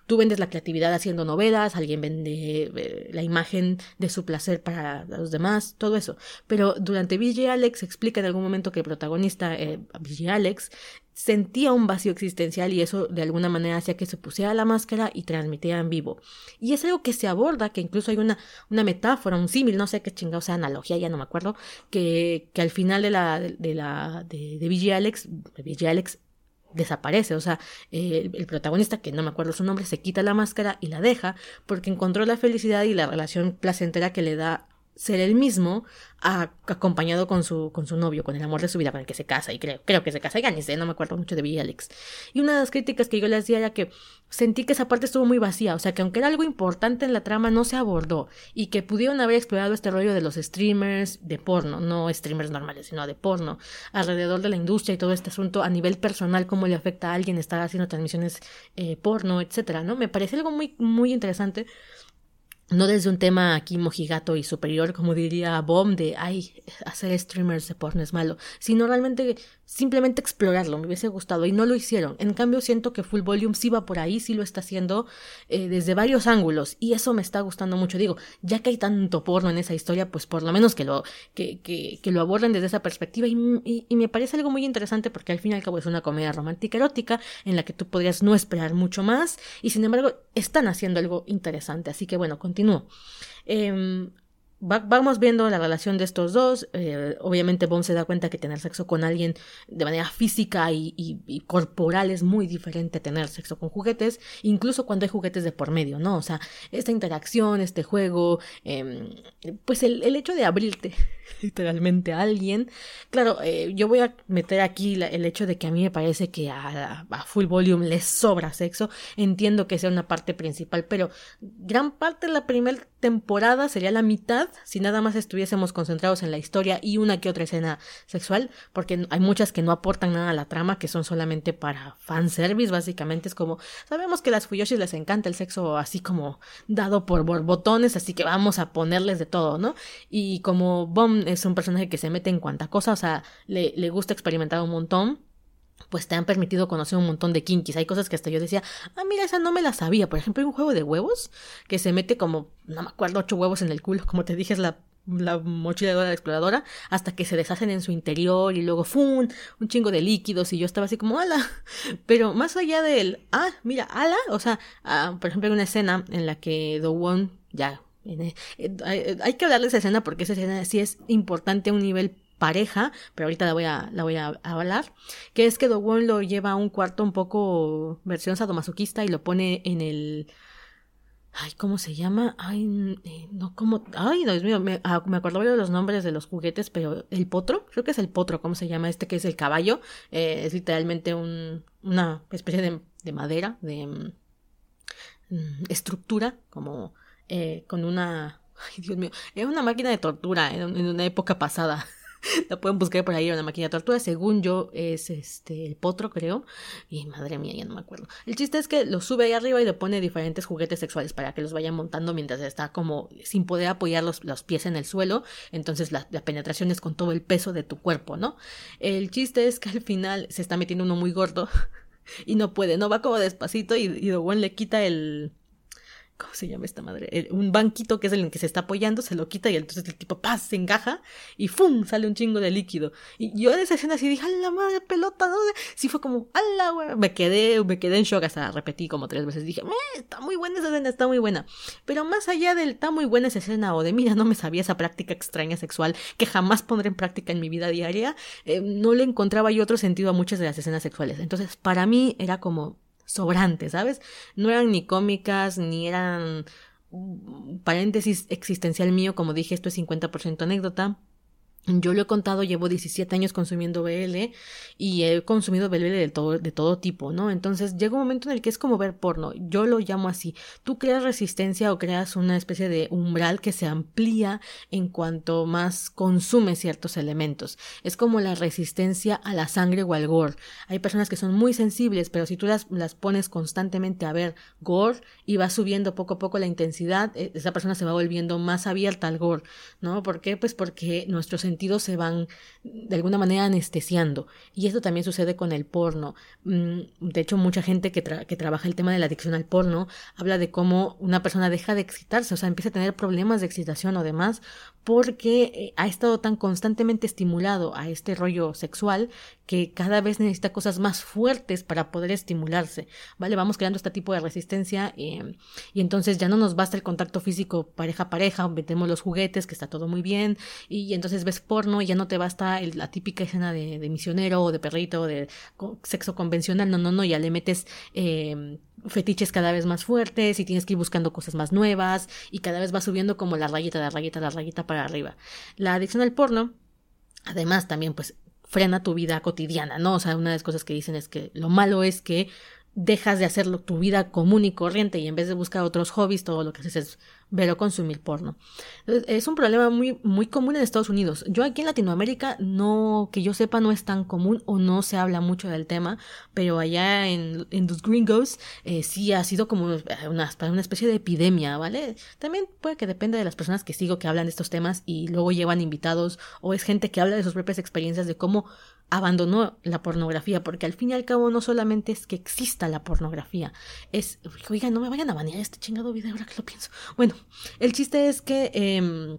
tú vendes la creatividad haciendo novelas, alguien vende eh, la imagen de su placer para los demás, todo eso. Pero durante VG Alex explica en algún momento que el protagonista, eh, VG Alex, sentía un vacío existencial y eso de alguna manera hacía que se pusiera la máscara y transmitiera en vivo. Y es algo que se aborda, que incluso hay una, una metáfora, un símil, no sé qué chingado sea analogía, ya no me acuerdo, que, que al final de la de, la de, de Alex, de Alex desaparece, o sea, el, el, protagonista, que no me acuerdo su nombre, se quita la máscara y la deja porque encontró la felicidad y la relación placentera que le da ser el mismo acompañado con su, con su novio, con el amor de su vida, con el que se casa, y creo, creo que se casa, ni sé, no me acuerdo mucho de Billy Alex. Y una de las críticas que yo le hacía era que sentí que esa parte estuvo muy vacía, o sea que aunque era algo importante en la trama, no se abordó, y que pudieron haber explorado este rollo de los streamers de porno, no streamers normales, sino de porno, alrededor de la industria y todo este asunto a nivel personal, cómo le afecta a alguien estar haciendo transmisiones eh, porno, etcétera, ¿no? Me parece algo muy, muy interesante no desde un tema aquí mojigato y superior, como diría Bomb, de ay, hacer streamers de porno es malo, sino realmente simplemente explorarlo, me hubiese gustado y no lo hicieron. En cambio, siento que Full Volume sí va por ahí, sí lo está haciendo eh, desde varios ángulos y eso me está gustando mucho. Digo, ya que hay tanto porno en esa historia, pues por lo menos que lo, que, que, que lo aborden desde esa perspectiva y, y, y, me parece algo muy interesante porque al fin y al cabo es una comedia romántica erótica en la que tú podrías no esperar mucho más y sin embargo están haciendo algo interesante. Así que bueno, continúo. Eh, vamos viendo la relación de estos dos. Eh, obviamente Bond se da cuenta que tener sexo con alguien de manera física y, corporal es muy diferente a tener sexo con juguetes, incluso cuando hay juguetes de por medio, ¿no? O sea, esta interacción, este juego, eh, pues el, el, hecho de abrirte [laughs] literalmente a alguien. Claro, eh, yo voy a meter aquí el hecho de que a mí me parece que a, a full volume les sobra sexo. Entiendo que sea una parte principal, pero gran parte de la primera temporada sería la mitad si nada más estuviésemos concentrados en la historia y una que otra escena sexual, porque hay muchas que no aportan nada a la trama, que son solamente para fanservice, básicamente es como, sabemos que a las Fuyoshis les encanta el sexo así como dado por borbotones, así que vamos a ponerles de todo, ¿no? Y como Bomb es un personaje que se mete en cuanta cosa, o sea, le, le gusta experimentar un montón, pues te han permitido conocer un montón de kinkis. Hay cosas que hasta yo decía, ah, mira, esa no me la sabía. Por ejemplo, hay un juego de huevos que se mete como, no me acuerdo, ocho huevos en el culo, como te dije, es la, la mochila de la exploradora, hasta que se deshacen en su interior y luego, ¡fum! Un chingo de líquidos y yo estaba así como, ¡ala! [laughs] Pero más allá del, ah, mira, ¡ala! O sea, ah, por ejemplo, hay una escena en la que Do Won, ya, eh, hay que hablar de esa escena porque esa escena sí es importante a un nivel pareja, pero ahorita la voy a, la voy a, hablar, que es que Dowon lo lleva a un cuarto un poco versión sadomasoquista y lo pone en el... Ay, ¿cómo se llama? Ay, eh, no, ¿cómo? Ay, Dios mío, me, ah, me acuerdo de los nombres de los juguetes, pero el potro, creo que es el potro, ¿cómo se llama? Este que es el caballo, eh, es literalmente un, una especie de, de madera, de mm, estructura, como eh, con una... Ay, Dios mío, era una máquina de tortura en una época pasada. [laughs] la pueden buscar por ahí, una máquina tortura. Según yo, es este el potro, creo. Y madre mía, ya no me acuerdo. El chiste es que lo sube ahí arriba y le pone diferentes juguetes sexuales para que los vayan montando mientras está como sin poder apoyar los, los pies en el suelo. Entonces la, la, penetración es con todo el peso de tu cuerpo, ¿no? El chiste es que al final se está metiendo uno muy gordo [laughs] y no puede, no va como despacito y, y Dowen le quita el ¿Cómo se llama esta madre? El, un banquito que es el en que se está apoyando, se lo quita y entonces el tipo ¡paz! se engaja y ¡fum! sale un chingo de líquido. Y yo en esa escena así dije, ¡a la madre pelota! ¿no? Sí fue como, ¡a la! Me quedé, me quedé en shock hasta repetí como tres veces. Dije, está muy buena esa escena, está muy buena. Pero más allá del está muy buena esa escena o de mira, no me sabía esa práctica extraña sexual que jamás pondré en práctica en mi vida diaria, eh, no le encontraba yo otro sentido a muchas de las escenas sexuales. Entonces, para mí era como sobrantes, ¿sabes? No eran ni cómicas, ni eran paréntesis existencial mío, como dije, esto es 50% anécdota. Yo lo he contado, llevo 17 años consumiendo BL y he consumido BL de todo, de todo tipo, ¿no? Entonces llega un momento en el que es como ver porno. Yo lo llamo así. Tú creas resistencia o creas una especie de umbral que se amplía en cuanto más consumes ciertos elementos. Es como la resistencia a la sangre o al gore. Hay personas que son muy sensibles, pero si tú las, las pones constantemente a ver gore y va subiendo poco a poco la intensidad, e, esa persona se va volviendo más abierta al gore, ¿no? ¿Por qué? Pues porque nuestros se van de alguna manera anestesiando. Y esto también sucede con el porno. De hecho, mucha gente que, tra que trabaja el tema de la adicción al porno habla de cómo una persona deja de excitarse, o sea, empieza a tener problemas de excitación o demás porque ha estado tan constantemente estimulado a este rollo sexual que cada vez necesita cosas más fuertes para poder estimularse, ¿vale? Vamos creando este tipo de resistencia eh, y entonces ya no nos basta el contacto físico pareja a pareja, metemos los juguetes, que está todo muy bien, y entonces ves porno y ya no te basta la típica escena de, misionero o de perrito o de sexo convencional, no, no, no, ya le metes eh, fetiches cada vez más fuertes y tienes que ir buscando cosas más nuevas y cada vez va subiendo como la rayita, la rayita, la rayita para arriba. La adicción al porno, además también pues frena tu vida cotidiana, ¿no? O sea, una de las cosas que dicen es que lo malo es que dejas de hacerlo tu vida común y corriente y en vez de buscar otros hobbies, todo lo que haces es ver o consumir porno. Es un problema muy, muy común en Estados Unidos. Yo aquí en Latinoamérica no, que yo sepa, no es tan común o no se habla mucho del tema, pero allá en, los gringos eh, sí ha sido como una, una especie de epidemia, ¿vale? También puede que dependa de las personas que sigo que hablan de estos temas y luego llevan invitados o es gente que habla de sus propias experiencias de cómo abandonó la pornografía, porque al fin y al cabo no solamente es que exista la pornografía, es, oiga, no me vayan a banear este chingado video ahora que lo pienso. Bueno, el chiste es que eh,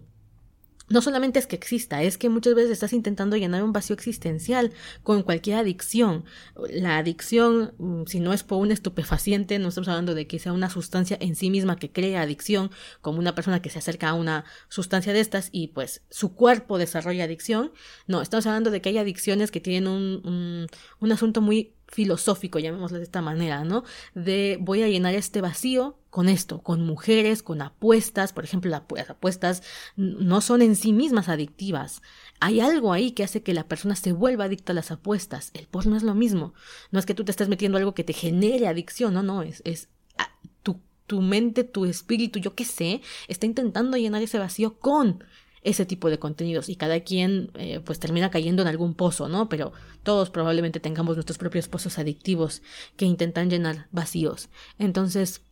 no solamente es que exista, es que muchas veces estás intentando llenar un vacío existencial con cualquier adicción. La adicción, mm, si no es por un estupefaciente, no estamos hablando de que sea una sustancia en sí misma que crea adicción, como una persona que se acerca a una sustancia de estas y pues su cuerpo desarrolla adicción. No, estamos hablando de que hay adicciones que tienen un, un, un asunto muy filosófico, llamémoslo de esta manera, ¿no? De voy a llenar este vacío con esto, con mujeres, con apuestas, por ejemplo, las apuestas no son en sí mismas adictivas. Hay algo ahí que hace que la persona se vuelva adicta a las apuestas. El porno es lo mismo. No es que tú te estés metiendo algo que te genere adicción, no, no, es, es ah, tu, tu mente, tu espíritu, yo qué sé, está intentando llenar ese vacío con ese tipo de contenidos y cada quien eh, pues termina cayendo en algún pozo, ¿no? Pero todos probablemente tengamos nuestros propios pozos adictivos que intentan llenar vacíos. Entonces,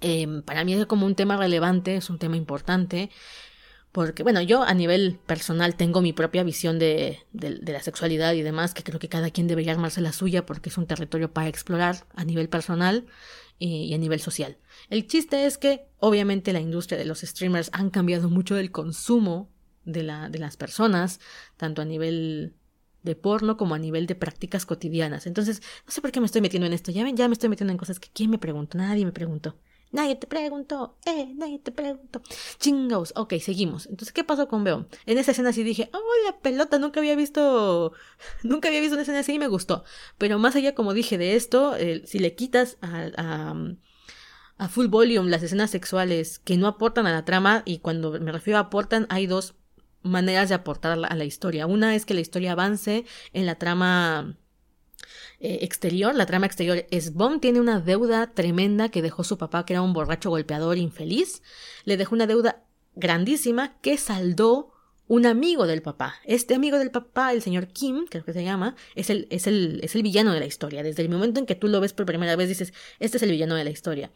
em, para mí es como un tema relevante, es un tema importante, porque bueno, yo a nivel personal tengo mi propia visión de, de, la sexualidad y demás, que creo que cada quien debería armarse la suya porque es un territorio para explorar a nivel personal y a nivel social. El chiste es que obviamente la industria de los streamers han cambiado mucho el consumo de, la, de las personas, tanto a nivel de porno como a nivel de prácticas cotidianas. Entonces, no sé por qué me estoy metiendo en esto. Ya ven, ya me estoy metiendo en cosas que quién me preguntó, nadie me preguntó. Nadie te preguntó, eh, nadie te preguntó. Chingaos. Ok, seguimos. Entonces, ¿qué pasó con Beo? En esa escena sí dije, oh, la pelota, nunca había visto, [laughs] nunca había visto una escena así y me gustó. Pero más allá, como dije, de esto, si le quitas a, a, a, full volume las escenas sexuales que no aportan a la trama, y cuando me refiero a aportan, hay dos maneras de aportar a la historia. Una es que la historia avance en la trama eh, exterior, la trama exterior es Bond tiene una deuda tremenda que dejó su papá, que era un borracho golpeador infeliz. Le dejó una deuda grandísima que saldó un amigo del papá. Este amigo del papá, el señor Kim, creo que se llama, es el, es el, es el villano de la historia. Desde el momento en que tú lo ves por primera vez dices, este es el villano de la historia.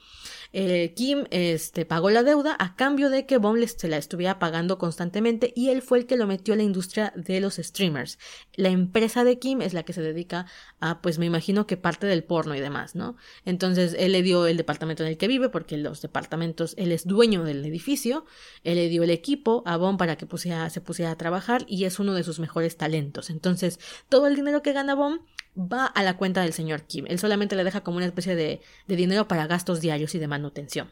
Eh, Kim este, pagó la deuda a cambio de que Bond se la estuviera pagando constantemente y él fue el que lo metió a la industria de los streamers. La empresa de Kim es la que se dedica a, pues me imagino que parte del porno y demás, ¿no? Entonces él le dio el departamento en el que vive porque los departamentos, él es dueño del edificio, él le dio el equipo a Bond para que se pusiera a trabajar y es uno de sus mejores talentos. Entonces todo el dinero que gana Bond va a la cuenta del señor Kim. Él solamente le deja como una especie de, de dinero para gastos diarios y de manutención.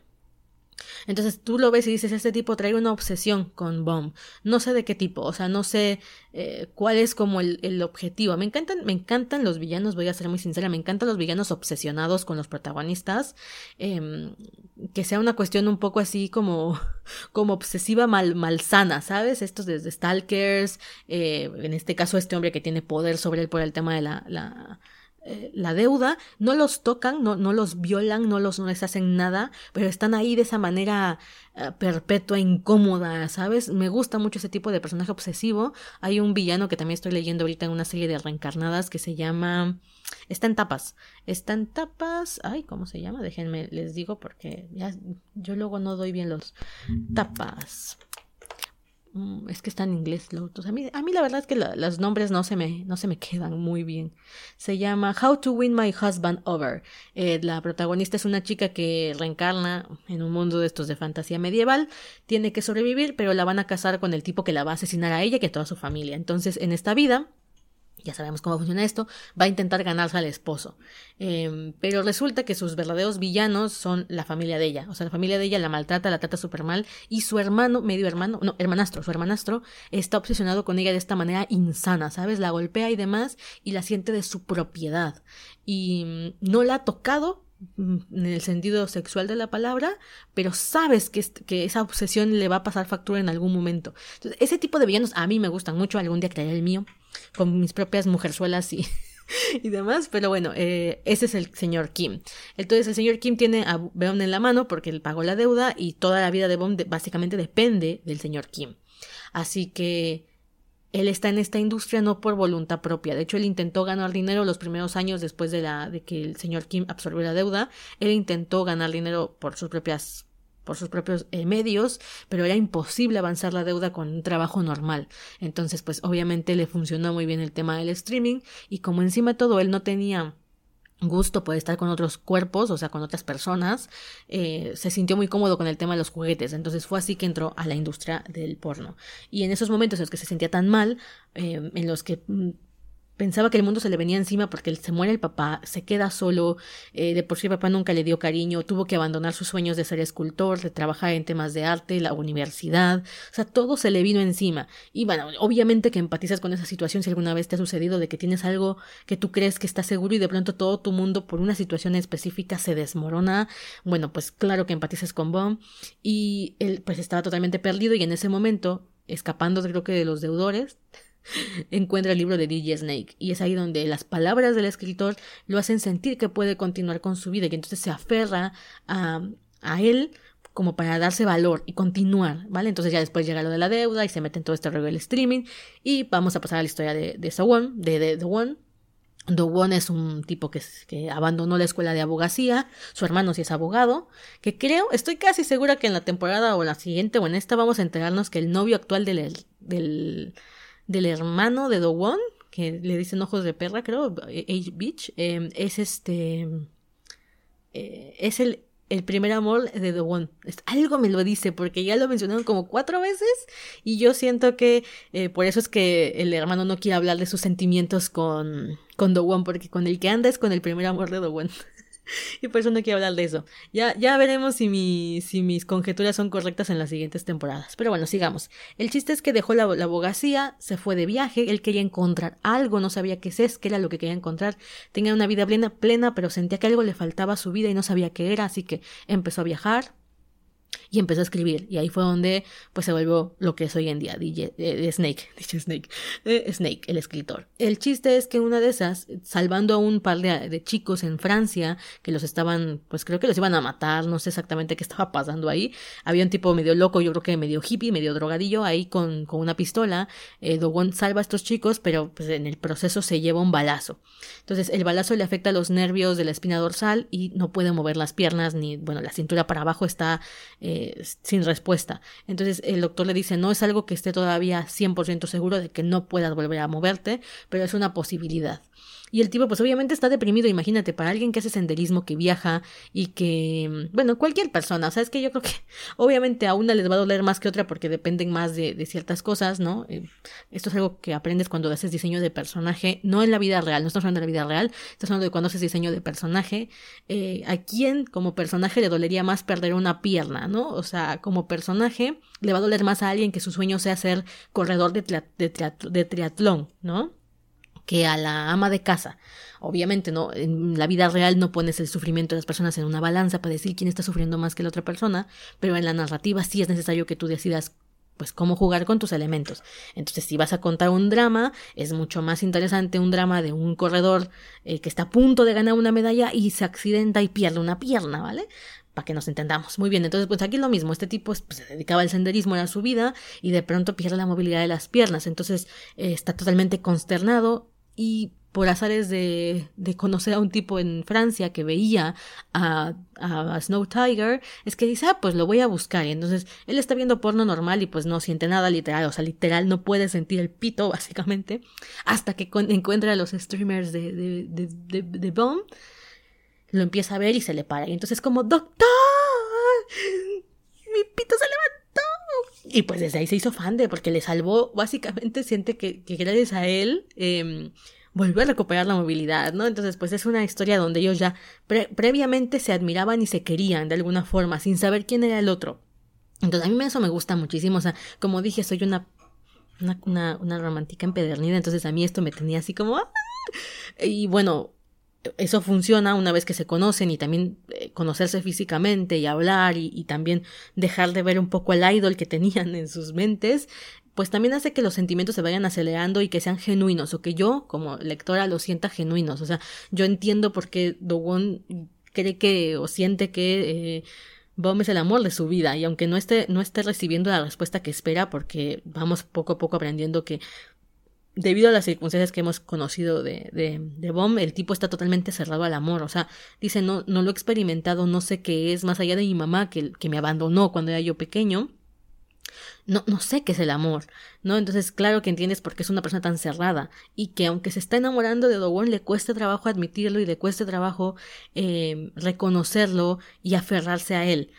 Entonces tú lo ves y dices, este tipo trae una obsesión con Bomb. No sé de qué tipo, o sea, no sé eh, cuál es como el, objetivo. Me encantan, me encantan los villanos, voy a ser muy sincera, me encantan los villanos obsesionados con los protagonistas. Eh, que sea una cuestión un poco así como, [laughs] como obsesiva mal, malsana, ¿sabes? Estos desde Stalkers, eh, en este caso este hombre que tiene poder sobre él por el tema de la, la eh, la deuda, no los tocan, no, no los violan, no, los, no les hacen nada, pero están ahí de esa manera uh, perpetua, incómoda, ¿sabes? Me gusta mucho ese tipo de personaje obsesivo. Hay un villano que también estoy leyendo ahorita en una serie de reencarnadas que se llama... Está en tapas. Está en tapas... Ay, ¿cómo se llama? Déjenme, les digo porque ya yo luego no doy bien los tapas. Mm, es que está en inglés los a mí a mí la verdad es que la, los nombres no se me no se me quedan muy bien. Se llama How to Win My Husband Over. Eh, la protagonista es una chica que reencarna en un mundo de estos de fantasía medieval. Tiene que sobrevivir pero la van a casar con el tipo que la va a asesinar a ella y a toda su familia. Entonces en esta vida ya sabemos cómo funciona esto, va a intentar ganarse al esposo. Eh, pero resulta que sus verdaderos villanos son la familia de ella. O sea, la familia de ella la maltrata, la trata súper mal. Y su hermano, medio hermano, no, hermanastro, su hermanastro, está obsesionado con ella de esta manera insana, ¿sabes? La golpea y demás y la siente de su propiedad. Y mm, no la ha tocado, en el sentido sexual de la palabra, pero sabes que, que, esa obsesión le va a pasar factura en algún momento. Entonces, ese tipo de villanos a mí me gustan mucho, algún día crearé el mío con mis propias mujerzuelas y, [laughs] y demás, pero bueno, eh, ese es el señor Kim. Entonces el señor Kim tiene a Bond en la mano porque él pagó la deuda y toda la vida de Bond básicamente depende del señor Kim. Así que él está en esta industria no por voluntad propia. De hecho, él intentó ganar dinero los primeros años después de, la, de que el señor Kim absorbió la deuda. Él intentó ganar dinero por sus propias por sus propios eh, medios, pero era imposible avanzar la deuda con un trabajo normal. Entonces, pues obviamente le funcionó muy bien el tema del streaming y como encima de todo él no tenía gusto por estar con otros cuerpos, o sea, con otras personas, eh, se sintió muy cómodo con el tema de los juguetes, entonces fue así que entró a la industria del porno. Y en esos momentos en los que se sentía tan mal, eh, en los que mm, Pensaba que el mundo se le venía encima porque se muere el papá, se queda solo, eh, de por sí el papá nunca le dio cariño, tuvo que abandonar sus sueños de ser escultor, de trabajar en temas de arte, la universidad, o sea, todo se le vino encima. Y bueno, obviamente que empatizas con esa situación si alguna vez te ha sucedido de que tienes algo que tú crees que está seguro y de pronto todo tu mundo por una situación específica se desmorona. Bueno, pues claro que empatizas con Bob y él pues estaba totalmente perdido y en ese momento, escapando creo que de los deudores, encuentra el libro de DJ Snake y es ahí donde las palabras del escritor lo hacen sentir que puede continuar con su vida y entonces se aferra a, a él como para darse valor y continuar, ¿vale? Entonces ya después llega lo de la deuda y se mete en todo este rollo del streaming y vamos a pasar a la historia de, de Sawon, de, de. The One es un tipo que, que, abandonó la escuela de abogacía, su hermano sí es abogado, que creo, estoy casi segura que en la temporada o la siguiente o en esta vamos a enterarnos que el novio actual del, del del hermano de Dowon, que le dicen ojos de perra, creo, Age Beach, em, es este. Eh, es el, el primer amor de Dowon. Algo me lo dice, porque ya lo mencionaron como cuatro veces, y yo siento que eh, por eso es que el hermano no quiere hablar de sus sentimientos con, con Dowon, porque con el que anda es con el primer amor de Dowon. [laughs] [laughs] y por eso no quiero hablar de eso. Ya, ya veremos si, si mis conjeturas son correctas en las siguientes temporadas. Pero bueno, sigamos. El chiste es que dejó la, abogacía, se fue de viaje, él quería encontrar algo, no sabía qué es, qué era lo que quería encontrar. Tenía una vida plena, plena, pero sentía que algo le faltaba a su vida y no sabía qué era, así que empezó a viajar, y empezó a escribir. Y ahí fue donde pues se volvió lo que es hoy en día DJ, eh, Snake [laughs] DJ Snake eh, Snake el escritor. El chiste es que una de esas salvando a un par de, chicos en Francia que los estaban pues creo que los iban a matar no sé exactamente qué [laughs] estaba pasando ahí había un tipo medio loco yo creo que medio hippie medio drogadillo ahí con, con una pistola eh, Dogon salva a estos chicos pero pues en el proceso se lleva un balazo. Entonces el balazo le afecta los nervios de la espina dorsal y no puede mover las piernas ni bueno la cintura para abajo está eh, sin respuesta. Entonces el doctor le dice, no es algo que esté todavía 100% seguro de que no puedas volver a moverte, pero es una posibilidad. Y el tipo, pues obviamente está deprimido, imagínate, para alguien que hace senderismo, que viaja y que, bueno, cualquier persona, o sea, es que yo creo que [laughs] obviamente a una les va a doler más que otra porque dependen más de, de ciertas cosas, ¿no? Eh, esto es algo que aprendes cuando haces diseño de personaje, no en la vida real, no estamos hablando de la vida real, estamos hablando de cuando haces diseño de personaje. Eh, ¿A quién como personaje le dolería más perder una pierna, ¿no? O sea, como personaje le va a doler más a alguien que su sueño sea ser corredor de triatlón, ¿no? Que a la ama de casa. Obviamente, no, en la vida real no pones el sufrimiento de las personas en una balanza para decir quién está sufriendo más que la otra persona, pero en la narrativa sí es necesario que tú decidas pues cómo jugar con tus elementos. Entonces, si vas a contar un drama, es mucho más interesante un drama de un corredor eh, que está a punto de ganar una medalla y se accidenta y pierde una pierna, ¿vale? para que nos entendamos. Muy bien, entonces pues aquí lo mismo, este tipo pues, se dedicaba al senderismo, era su vida, y de pronto pierde la movilidad de las piernas, entonces eh, está totalmente consternado, y por azares de, de, conocer a un tipo en Francia que veía a, a, Snow Tiger, es que dice, ah, pues lo voy a buscar. Y entonces él está viendo porno normal y pues no siente nada literal, o sea, literal no puede sentir el pito, [laughs] básicamente, hasta que encuentra a los streamers de, de, de, de, Bomb, lo empieza a ver y se le para. Y entonces como, doctor, mi pito se levantó. Y pues desde ahí se hizo fan de, porque le salvó, básicamente siente que, que gracias a él, eh, volvió a recuperar la movilidad, ¿no? Entonces, pues es una historia donde ellos ya previamente se admiraban y se querían de alguna forma, sin saber quién era el otro. Entonces, a mí eso me gusta muchísimo, o sea, como dije, soy una, una, una, una romántica empedernida, entonces a mí esto me tenía así como... ¡ah! Y bueno, eso funciona una vez que se conocen y también eh, conocerse físicamente y hablar y, y, también dejar de ver un poco el idol que [laughs] tenían en sus mentes, pues también hace que los sentimientos se vayan acelerando y que sean genuinos, o que yo, como lectora, los sienta genuinos. O sea, yo entiendo por qué Dogon cree que o siente que eh, Bomb es el amor de su vida, y aunque no esté, no esté recibiendo la respuesta que espera, porque vamos poco a poco aprendiendo que debido a las circunstancias que hemos conocido de, de, de Bomb, el tipo está totalmente cerrado al amor. O sea, dice, no, no lo he experimentado, no sé qué es, más allá de mi mamá que, que me abandonó cuando era yo pequeño no, no sé qué es el amor, ¿no? Entonces, claro que entiendes por qué es una persona tan cerrada y que aunque se está enamorando de Dogon, le cuesta trabajo admitirlo y le cuesta trabajo eh, reconocerlo y aferrarse a él.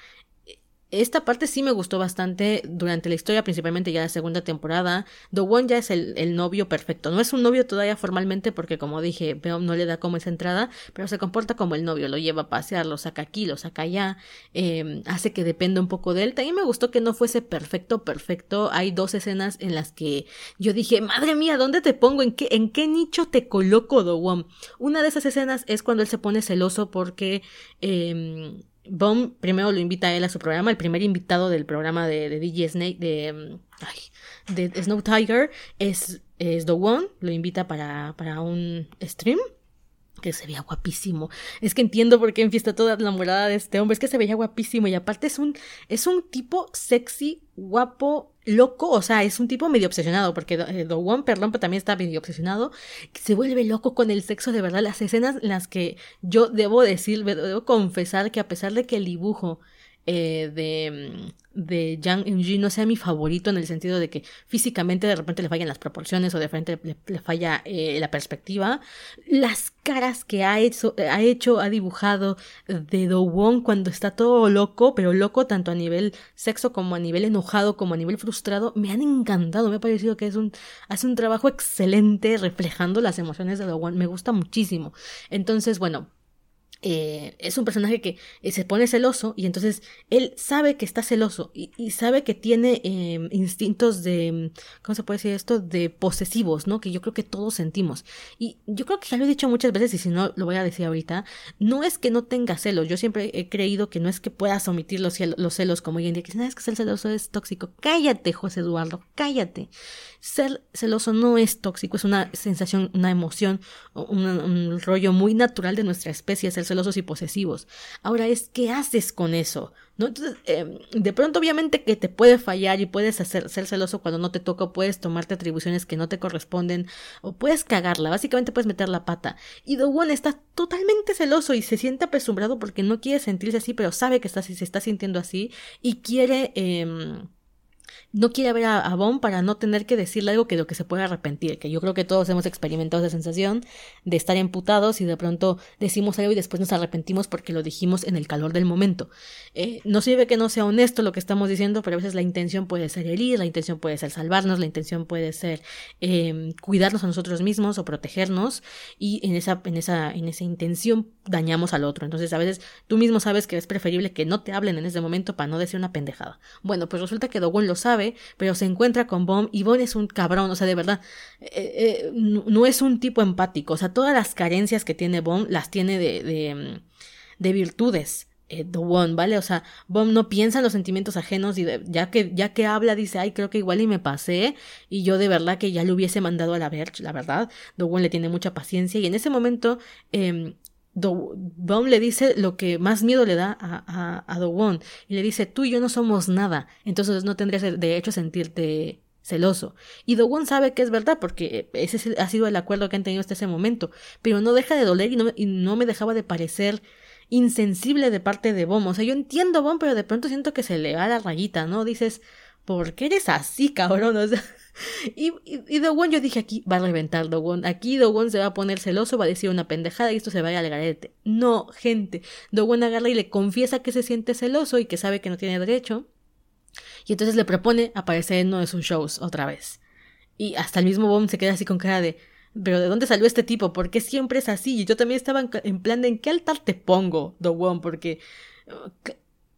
Esta parte sí me gustó bastante durante la historia, principalmente ya la segunda temporada. Do Won ya es el, novio perfecto. No es un novio todavía formalmente porque, como dije, Beom no le da como esa entrada, pero se comporta como el novio. Lo lleva a pasear, lo saca aquí, lo saca allá, em, hace que dependa un poco de él. También me gustó que no fuese perfecto, perfecto. Hay dos escenas en las que yo dije, madre mía, ¿dónde te pongo? ¿En qué, en qué nicho te coloco, Do Won? Una de esas escenas es cuando él se pone celoso porque... Eh, Bomb primero lo invita a él a su programa, el primer invitado del programa de, de DJ Snake, de, mm, de Snow Tiger, es, es The One, lo invita para, para un stream que se veía guapísimo. Es que entiendo por qué en fiesta toda enamorada de este hombre. Es que se veía guapísimo. Y aparte es un, es un tipo sexy, guapo, loco. O sea, es un tipo medio obsesionado. Porque eh, Do One, perdón, pero también está medio obsesionado. Se vuelve loco con el sexo de verdad. Las escenas en las que yo debo decir, debo confesar que a pesar de que el dibujo eh, de, de Yang no sea mi favorito en el sentido de que físicamente de repente le fallan las proporciones o de frente le, falla eh, la perspectiva. Las caras que ha hecho, ha hecho, ha dibujado de Do Won cuando está todo loco, pero loco tanto a nivel sexo como a nivel enojado como a nivel frustrado, me han encantado. Me ha parecido que es un, hace un trabajo excelente reflejando las emociones de Do Won. Me gusta muchísimo. Entonces, bueno, eh, es un personaje que eh, se pone celoso y entonces él sabe que está celoso y, sabe que tiene em, instintos de, ¿cómo se puede decir esto? De posesivos, ¿no? Que yo creo que todos sentimos. Y yo creo que ya lo he dicho muchas veces y si no lo voy a decir ahorita, no es que no tenga celos, yo siempre he creído que no es que puedas omitir los, los celos como hoy en día, que sabes que ser celoso es tóxico. Cállate, José Eduardo, cállate. Ser celoso no es tóxico, es una sensación, una emoción, un, un rollo muy natural de nuestra especie, ser celosos y posesivos. Ahora es, ¿qué haces con eso? ¿No? Entonces, em, de pronto obviamente que te puede fallar y puedes hacer, ser celoso cuando no te toca, puedes tomarte atribuciones que no te corresponden o puedes cagarla, básicamente puedes meter la pata. Y Dogon está totalmente celoso y se siente apresurado porque no quiere sentirse así, pero sabe que está, se está sintiendo así y quiere... Eh, no quiere ver a, a para no tener que decirle algo que lo que se puede arrepentir, que yo creo que todos hemos experimentado esa sensación de estar emputados y de pronto decimos algo y después nos arrepentimos porque lo dijimos en el calor del momento. Eh, no sirve que no sea honesto lo que estamos diciendo, pero a veces la intención puede ser herir, la intención puede ser salvarnos, la intención puede ser eh, cuidarnos a nosotros mismos o protegernos y en esa, en esa, en esa intención dañamos al otro. Entonces a veces tú mismo sabes que es preferible que no te hablen en ese momento para no decir una pendejada. Bueno, pues resulta que Dogon lo sabe pero se encuentra con Bomb y Bomb es un cabrón, o sea, de verdad, eh, eh, no es un tipo empático, o sea, todas las carencias que tiene Bomb las tiene de, de, mm, de virtudes. Eh, The ¿vale? O sea, Bomb no piensa en los sentimientos ajenos y ya que ya que habla dice, ay, creo que igual y me pasé y yo de verdad que ya le hubiese mandado a la Verge, la verdad. The One le tiene mucha paciencia y en ese momento eh, Bomb le dice lo que más miedo le da a, a, a y le dice tú y yo no somos nada, entonces no tendrías derecho a sentirte celoso. Y Dowon sabe que es verdad porque ese ha sido el acuerdo que han tenido hasta ese momento, pero no deja de doler y no, me dejaba de parecer insensible de parte de Bomb. O sea, yo entiendo Bomb, pero de pronto siento que se le va la rayita, ¿no? Dices, ¿por qué eres así, cabrón? O sea, [laughs] y, y, yo dije, aquí va a reventar Dogon. Aquí Dogon se va a poner celoso, va a decir una pendejada y esto se va a ir al garete. No, gente. Dogon agarra y le confiesa que se siente celoso y que sabe que no tiene derecho. Y entonces le propone aparecer en uno de sus shows otra vez. Y hasta el mismo Bom se queda así con cara de pero ¿de dónde salió este tipo? ¿Por qué siempre es así? Y yo también estaba en plan de ¿en qué altar te pongo, Dogon? Porque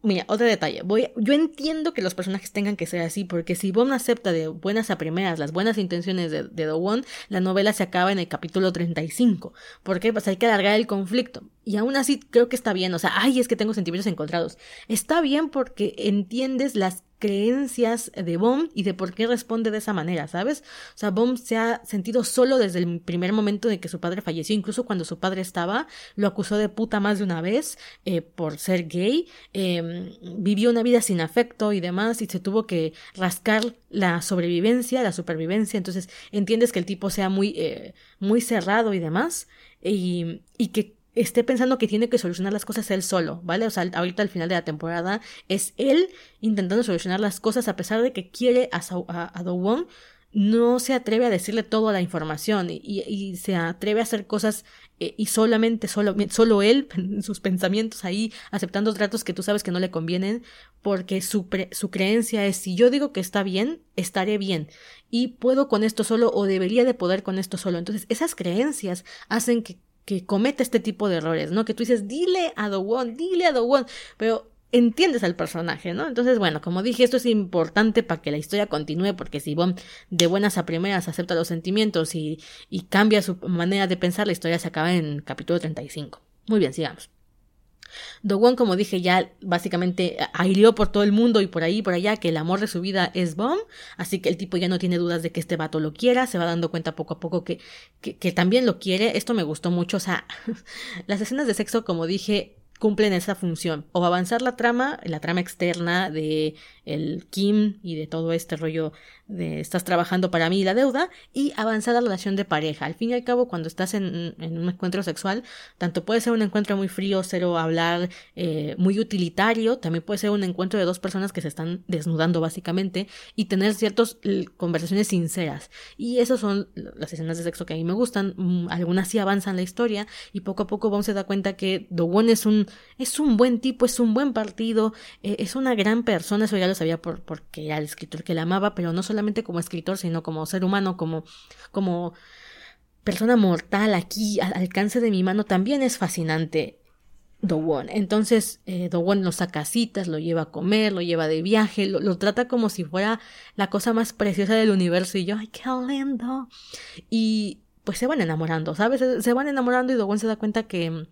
Mira, otro detalle. Voy, yo entiendo que los personajes tengan que ser así, porque si Bond acepta de buenas a primeras las buenas intenciones de, de Do la novela se acaba en el capítulo 35. ¿Por qué? Pues hay que alargar el conflicto. Y aún así creo que está bien. O sea, ay, es que tengo sentimientos encontrados. Está bien porque entiendes las creencias de Bom y de por qué responde de esa manera, ¿sabes? O sea, Bom se ha sentido solo desde el primer momento de que su padre falleció, incluso cuando su padre estaba, lo acusó de puta más de una vez eh, por ser gay, em, vivió una vida sin afecto y demás y se tuvo que rascar la sobrevivencia, la supervivencia, entonces entiendes que el tipo sea muy, eh, muy cerrado y demás y, y que esté pensando que tiene que solucionar las cosas él solo, ¿vale? O sea, ahorita al final de la temporada es él intentando solucionar las cosas a pesar de que quiere a, a, Wong, no se atreve a decirle toda la información y, y, se atreve a hacer cosas eh, y solamente solo, solo él, [laughs] sus pensamientos ahí, aceptando tratos que tú sabes que no le convienen, porque su, su creencia es si yo digo que está bien, estaré bien y puedo con esto solo o debería de poder con esto solo. Entonces esas creencias hacen que que comete este tipo de errores, ¿no? Que tú dices, dile a One, dile a One, pero entiendes al personaje, ¿no? Entonces, bueno, como dije, esto es importante para que la historia continúe, porque si Bond de buenas a primeras acepta los sentimientos y, y cambia su manera de pensar, la historia se acaba en capítulo 35. Muy bien, sigamos. Dogon, como dije, ya básicamente aireó por todo el mundo y por ahí por allá que el amor de su vida es Bomb, así que el tipo ya no tiene dudas de que este vato lo quiera, se va dando cuenta poco a poco que, que, que también lo quiere. Esto me gustó mucho, o sea, [laughs] las escenas de sexo, como dije, cumplen esa función o avanzar la trama, la trama externa de el Kim y de todo este rollo de estás trabajando para mí la deuda y avanzar la relación de pareja. Al fin y al cabo, cuando estás en, un encuentro sexual, tanto puede ser un encuentro muy frío, cero hablar, eh, muy utilitario, también puede ser un encuentro de dos personas que se están desnudando básicamente y tener ciertas conversaciones sinceras. Y esas son las escenas de sexo que a mí me gustan. Mm, algunas sí avanzan la historia y poco a poco vamos a dar cuenta que One es un, es un buen tipo, es un buen partido, eh, es una gran persona, eso ya lo sabía por, porque era el escritor que la amaba, pero no solamente como escritor, sino como ser humano, como, como persona mortal aquí, al alcance de mi mano, también es fascinante. Dowon. Entonces, eh, Dowon lo saca a citas, lo lleva a comer, lo lleva de viaje, lo, trata como si fuera la cosa más preciosa del universo. Y yo, ¡ay, qué lindo! Y pues se van enamorando, ¿sabes? Se, van enamorando y Dowon se da cuenta que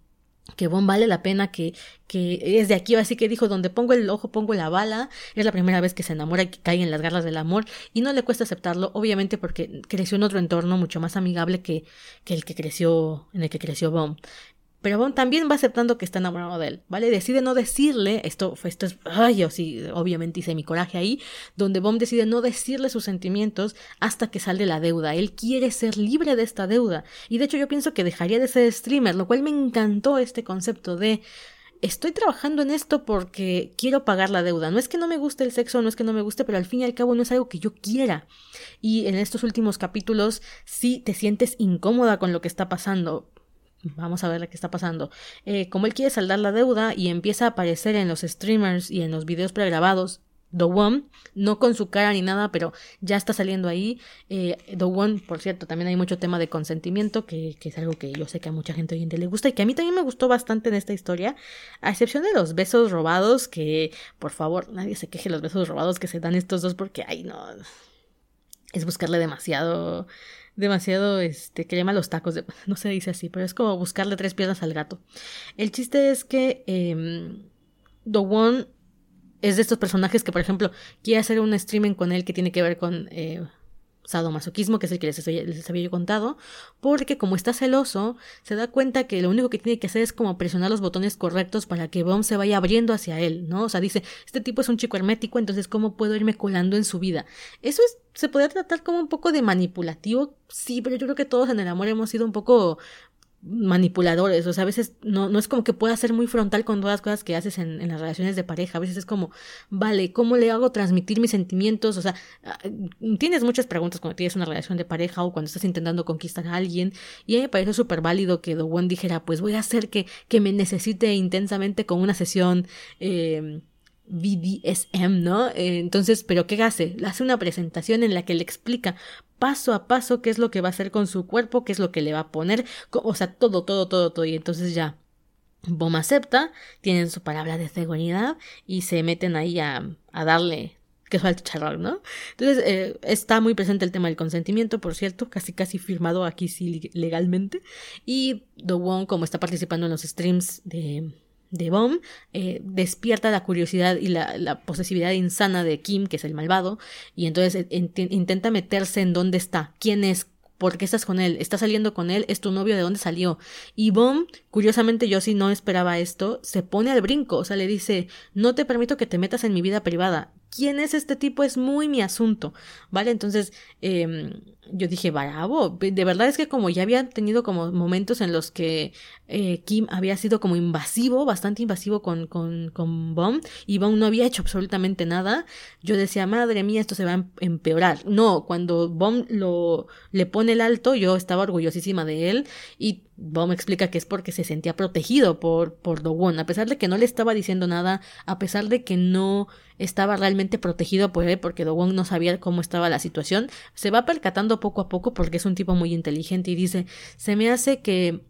que Bon vale la pena, que, que es de aquí, así que dijo, donde pongo el ojo pongo la bala, es la primera vez que se enamora y que cae en las garras del amor, y no le cuesta aceptarlo, obviamente porque creció en otro entorno mucho más amigable que, que el que creció, en el que creció Bon. Pero Bond también va aceptando que está enamorado de él, ¿vale? Decide no decirle, esto, esto es, ay, yo sí, obviamente hice mi coraje ahí, donde Bond decide no decirle sus sentimientos hasta que sale la deuda. Él quiere ser libre de esta deuda. Y de hecho yo pienso que dejaría de ser streamer, lo cual me encantó este concepto de estoy trabajando en esto porque quiero pagar la deuda. No es que no me guste el sexo, no es que no me guste, pero al fin y al cabo no es algo que yo quiera. Y en estos últimos capítulos sí te sientes incómoda con lo que está pasando. Vamos a ver qué está pasando. Eh, como él quiere saldar la deuda y empieza a aparecer en los streamers y en los videos pregrabados, The One, no con su cara ni nada, pero ya está saliendo ahí. Eh, The One, por cierto, también hay mucho tema de consentimiento, que, que, es algo que yo sé que a mucha gente hoy en día le gusta y que a mí también me gustó bastante en esta historia, a excepción de los besos robados, que por favor nadie se queje los besos robados que se dan estos dos porque, ay, no, es buscarle demasiado demasiado, este, que llama los tacos, [laughs] no se dice así, pero es como buscarle tres piernas al gato. El chiste es que eh, The One es de estos personajes que, por ejemplo, quiere hacer un streaming con él que tiene que ver con eh, sadomasoquismo, que es el que les, había contado, porque como está celoso, se da cuenta que lo único que tiene que hacer es como presionar los botones correctos para que Bomb se vaya abriendo hacia él, ¿no? O sea, dice, este tipo es un chico hermético, entonces ¿cómo puedo irme colando en su vida? Eso es, se podría tratar como un poco de manipulativo, sí, pero yo creo que todos en el amor hemos sido un poco manipuladores, o sea, a veces no, no es como que pueda ser muy frontal con todas las cosas que haces en, las relaciones de pareja, a veces es como, vale, ¿cómo le hago transmitir mis sentimientos? O sea, ah, tienes muchas preguntas cuando tienes una relación de pareja o cuando estás intentando conquistar a alguien, y a mí me parece súper válido que The One dijera, pues voy a hacer que, que me necesite intensamente con una sesión, eh, BDSM, ¿no? Entonces, ¿pero qué hace? Hace una presentación en la que le explica paso a paso qué es lo que va a hacer con su cuerpo, qué es lo que le va a poner, o sea, todo, todo, todo, todo. Y entonces ya Bom acepta, tienen su palabra de seguridad y se meten ahí a, a darle queso al chicharrón, ¿no? Entonces, eh, está muy presente el tema del consentimiento, por cierto, casi casi firmado aquí sí legalmente. Y The Wong, como está participando en los streams de de Bom eh, despierta la curiosidad y la, posesividad insana de Kim, que es el malvado, y entonces eh, intenta meterse en dónde está, quién es, ¿Por qué estás con él? ¿Estás saliendo con él? ¿Es tu novio? ¿De dónde salió? Y Bom, curiosamente yo sí no esperaba esto, se pone al brinco, o sea, le dice, no te permito que te metas en mi vida privada. ¿Quién es este tipo? Es muy mi asunto, ¿vale? Entonces, eh, yo dije, bravo, de verdad es que como ya había tenido como momentos en los que eh, Kim había sido como invasivo, bastante invasivo con, con, con Bom, y Bom no había hecho absolutamente nada, yo decía, madre mía, esto se va a em-, empeorar. No, cuando Bom lo, le pone el alto, yo estaba orgullosísima de él, y Bom explica que es porque se sentía protegido por, por Dowon, a pesar de que no le estaba diciendo nada, a pesar de que no estaba realmente protegido por él porque Dowon no sabía cómo estaba la situación, se va percatando poco a poco porque es un tipo muy inteligente y dice, se me hace que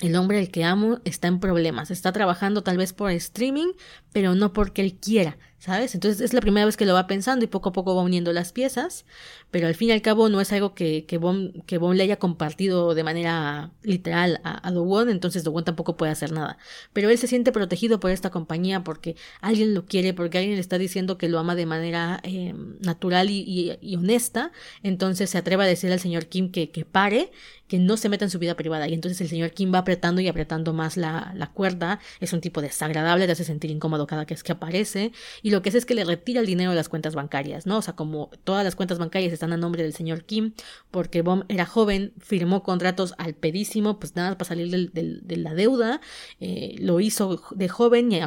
el hombre al que amo está en problemas, está trabajando tal vez por streaming, pero no porque él quiera, ¿sabes? Entonces es la primera vez que lo va pensando y poco a poco va uniendo las piezas, pero al fin y al cabo no es algo que, que, Bon, que le haya compartido de manera literal a, a Dowon, entonces Dowon tampoco puede hacer nada. Pero él se siente protegido por esta compañía porque alguien lo quiere, porque alguien le está diciendo que lo ama de manera eh, natural y, honesta, entonces se atreve a decirle al señor Kim que, que pare que no se meta en su vida privada. Y entonces el señor Kim va apretando y apretando más la, la cuerda. Es un tipo desagradable, te hace sentir incómodo cada vez que aparece. Y lo que hace es que le retira el dinero de las cuentas bancarias, ¿no? O sea, como todas las cuentas bancarias están a nombre del señor Kim, porque Bom era joven, firmó contratos al pedísimo, pues nada para salir de la deuda. Eh, lo hizo de joven y,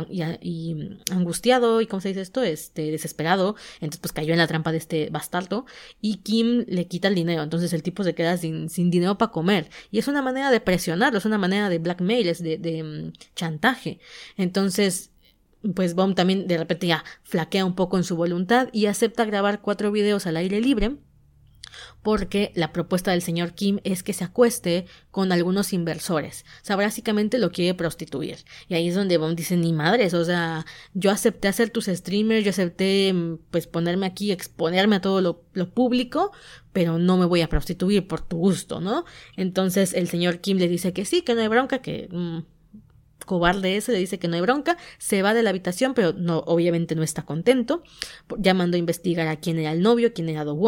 angustiado, y ¿cómo se dice esto? Este, desesperado. Entonces, pues cayó en la trampa de este bastardo. Y Kim le quita el dinero. Entonces el tipo se queda sin, dinero para comer. Y es una manera de presionarlo, es una manera de blackmail, es de, de mm, chantaje. Entonces, pues Bomb también de repente ya flaquea un poco en su voluntad y acepta grabar cuatro videos al aire libre porque la propuesta del señor Kim es que se acueste con algunos inversores. O sea, básicamente lo quiere prostituir. Y ahí es donde Bomb dice, ni madres, o sea, yo acepté hacer tus streamers, yo acepté mm, pues ponerme aquí, exponerme a todo lo, lo público, pero no me voy a prostituir por tu gusto, ¿no? Entonces el señor Kim le dice que sí, que no hay bronca, que... Mm, cobarde ese le dice que no hay bronca, se va de la habitación, pero no, obviamente no está contento, llamando a investigar a quién era el novio, quién era Do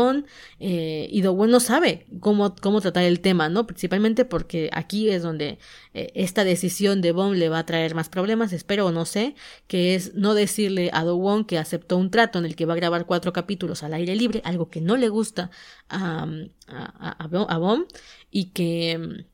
eh, y Do no sabe cómo, cómo tratar el tema, ¿no? Principalmente porque aquí es donde eh, esta decisión de Bon le va a traer más problemas, espero o no sé, que es no decirle a Do que aceptó un trato en el que va a grabar cuatro capítulos al aire libre, algo que no le gusta a, a, a, y que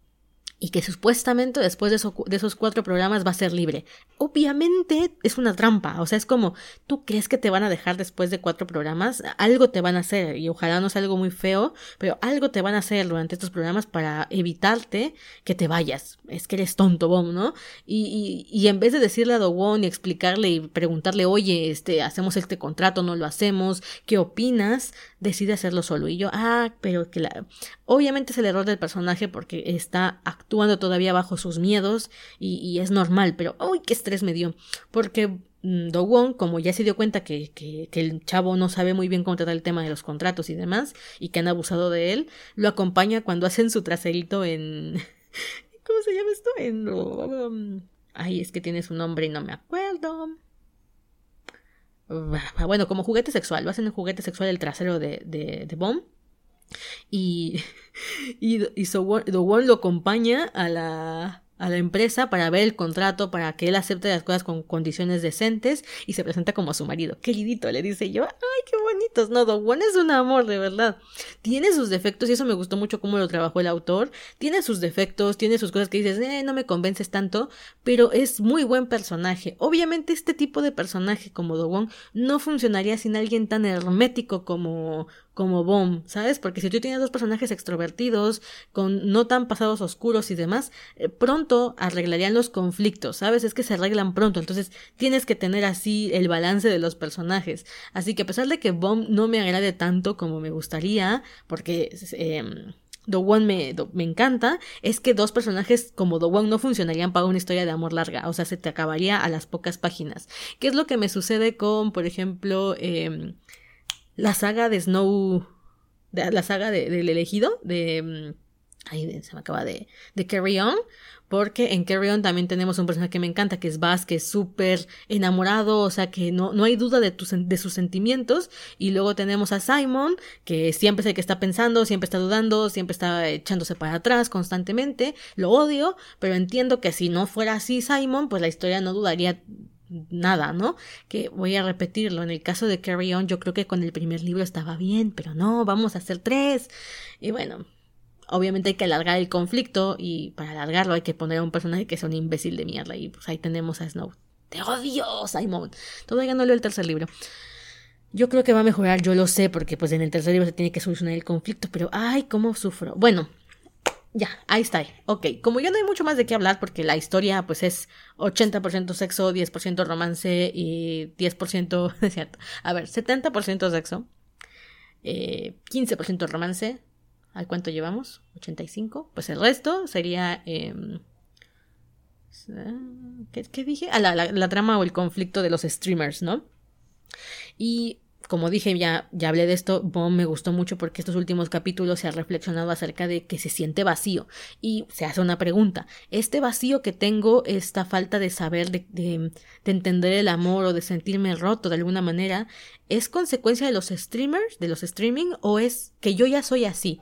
y que supuestamente después de, de, esos cuatro programas va a ser libre. Obviamente es una trampa, o sea, es como, ¿tú crees que te van a dejar después de cuatro programas? Algo te van a hacer, y ojalá no sea algo muy feo, pero algo te van a hacer durante estos programas para evitarte que te vayas. Es que eres tonto, Bom, ¿no? Y, y, y, en vez de decirle a Dowon y explicarle y preguntarle, oye, este, hacemos este contrato, no lo hacemos, ¿qué opinas? Decide hacerlo solo. Y yo, ah, pero que la... Obviamente es el error del personaje porque está actuando todavía bajo sus miedos y, es normal, pero ¡uy, qué estrés me dio! Porque mm, Do Won, como ya se dio cuenta que, que, el chavo no sabe muy bien cómo tratar el tema de los contratos y demás, y que han abusado de él, lo acompaña cuando hacen su traserito en... [laughs] ¿Cómo se llama esto? En... Um, ay, es que tiene su nombre y no me acuerdo. Bueno, como juguete sexual, lo hacen el juguete sexual el trasero de, de, de Bomb. [laughs] Y, y, y lo acompaña a la, a la empresa para ver el contrato, para que él acepte las cosas con condiciones decentes y se presenta como su marido. Queridito, le dice yo, ay, qué bonitos. No, Don es un amor, de verdad. Tiene sus defectos y eso me gustó mucho cómo lo trabajó el autor. Tiene sus defectos, tiene sus cosas que dices, eh, no me convences tanto, pero es muy buen personaje. Obviamente este tipo de personaje como Dogon no funcionaría sin alguien tan hermético como como Bomb, ¿sabes? Porque si tú tienes dos personajes extrovertidos, con no tan pasados oscuros y demás, eh, pronto arreglarían los conflictos, ¿sabes? Es que se arreglan pronto, entonces tienes que tener así el balance de los personajes. Así que a pesar de que Bomb no me agrade tanto como me gustaría, porque... Eh, The One me, me, encanta, es que dos personajes como The One no funcionarían para una historia de amor larga, o sea, se te acabaría a las pocas páginas. ¿Qué es lo que me sucede con, por ejemplo, eh, la saga de Snow, de, la saga del elegido, de... Mm, Ahí se me acaba de, de Carry On, porque en Carry On también tenemos un personaje que me encanta, que es Bass, que es súper enamorado, o sea, que no, no hay duda de, de sus sentimientos. Y luego tenemos a Simon, que siempre es el que está pensando, siempre está dudando, siempre está echándose para atrás constantemente. Lo odio, pero entiendo que si no fuera así Simon, pues la historia no dudaría nada, ¿no? Que voy a repetirlo. En el caso de Carry On, yo creo que con el primer libro estaba bien, pero no, vamos a hacer tres. Y bueno, obviamente hay que alargar el conflicto y para alargarlo hay que poner a un personaje que sea un imbécil de mierda y pues ahí tenemos a Snow. Te odio, Simon. Todavía no leo el tercer libro. Yo creo que va a mejorar, yo lo sé, porque pues en el tercer libro se tiene que solucionar el conflicto, pero ay, cómo sufro. Bueno, ya, ahí está. Ok, como ya no hay mucho más de qué hablar porque la historia pues es 80% sexo, 10% romance y 10%, [laughs] es cierto, a ver, 70% sexo, eh, 15% romance, ¿a cuánto llevamos? 85, pues el resto sería... Eh, ¿qué, dije? Ah, la, la trama o el conflicto de los streamers, ¿no? Y como dije, ya, ya hablé de esto, me gustó mucho porque estos últimos capítulos se ha reflexionado acerca de que se siente vacío y se hace una pregunta, ¿este vacío que tengo, esta falta de saber, de, de, de entender el amor o de sentirme roto de alguna manera, es consecuencia de los streamers, de los streaming o es que yo ya soy así?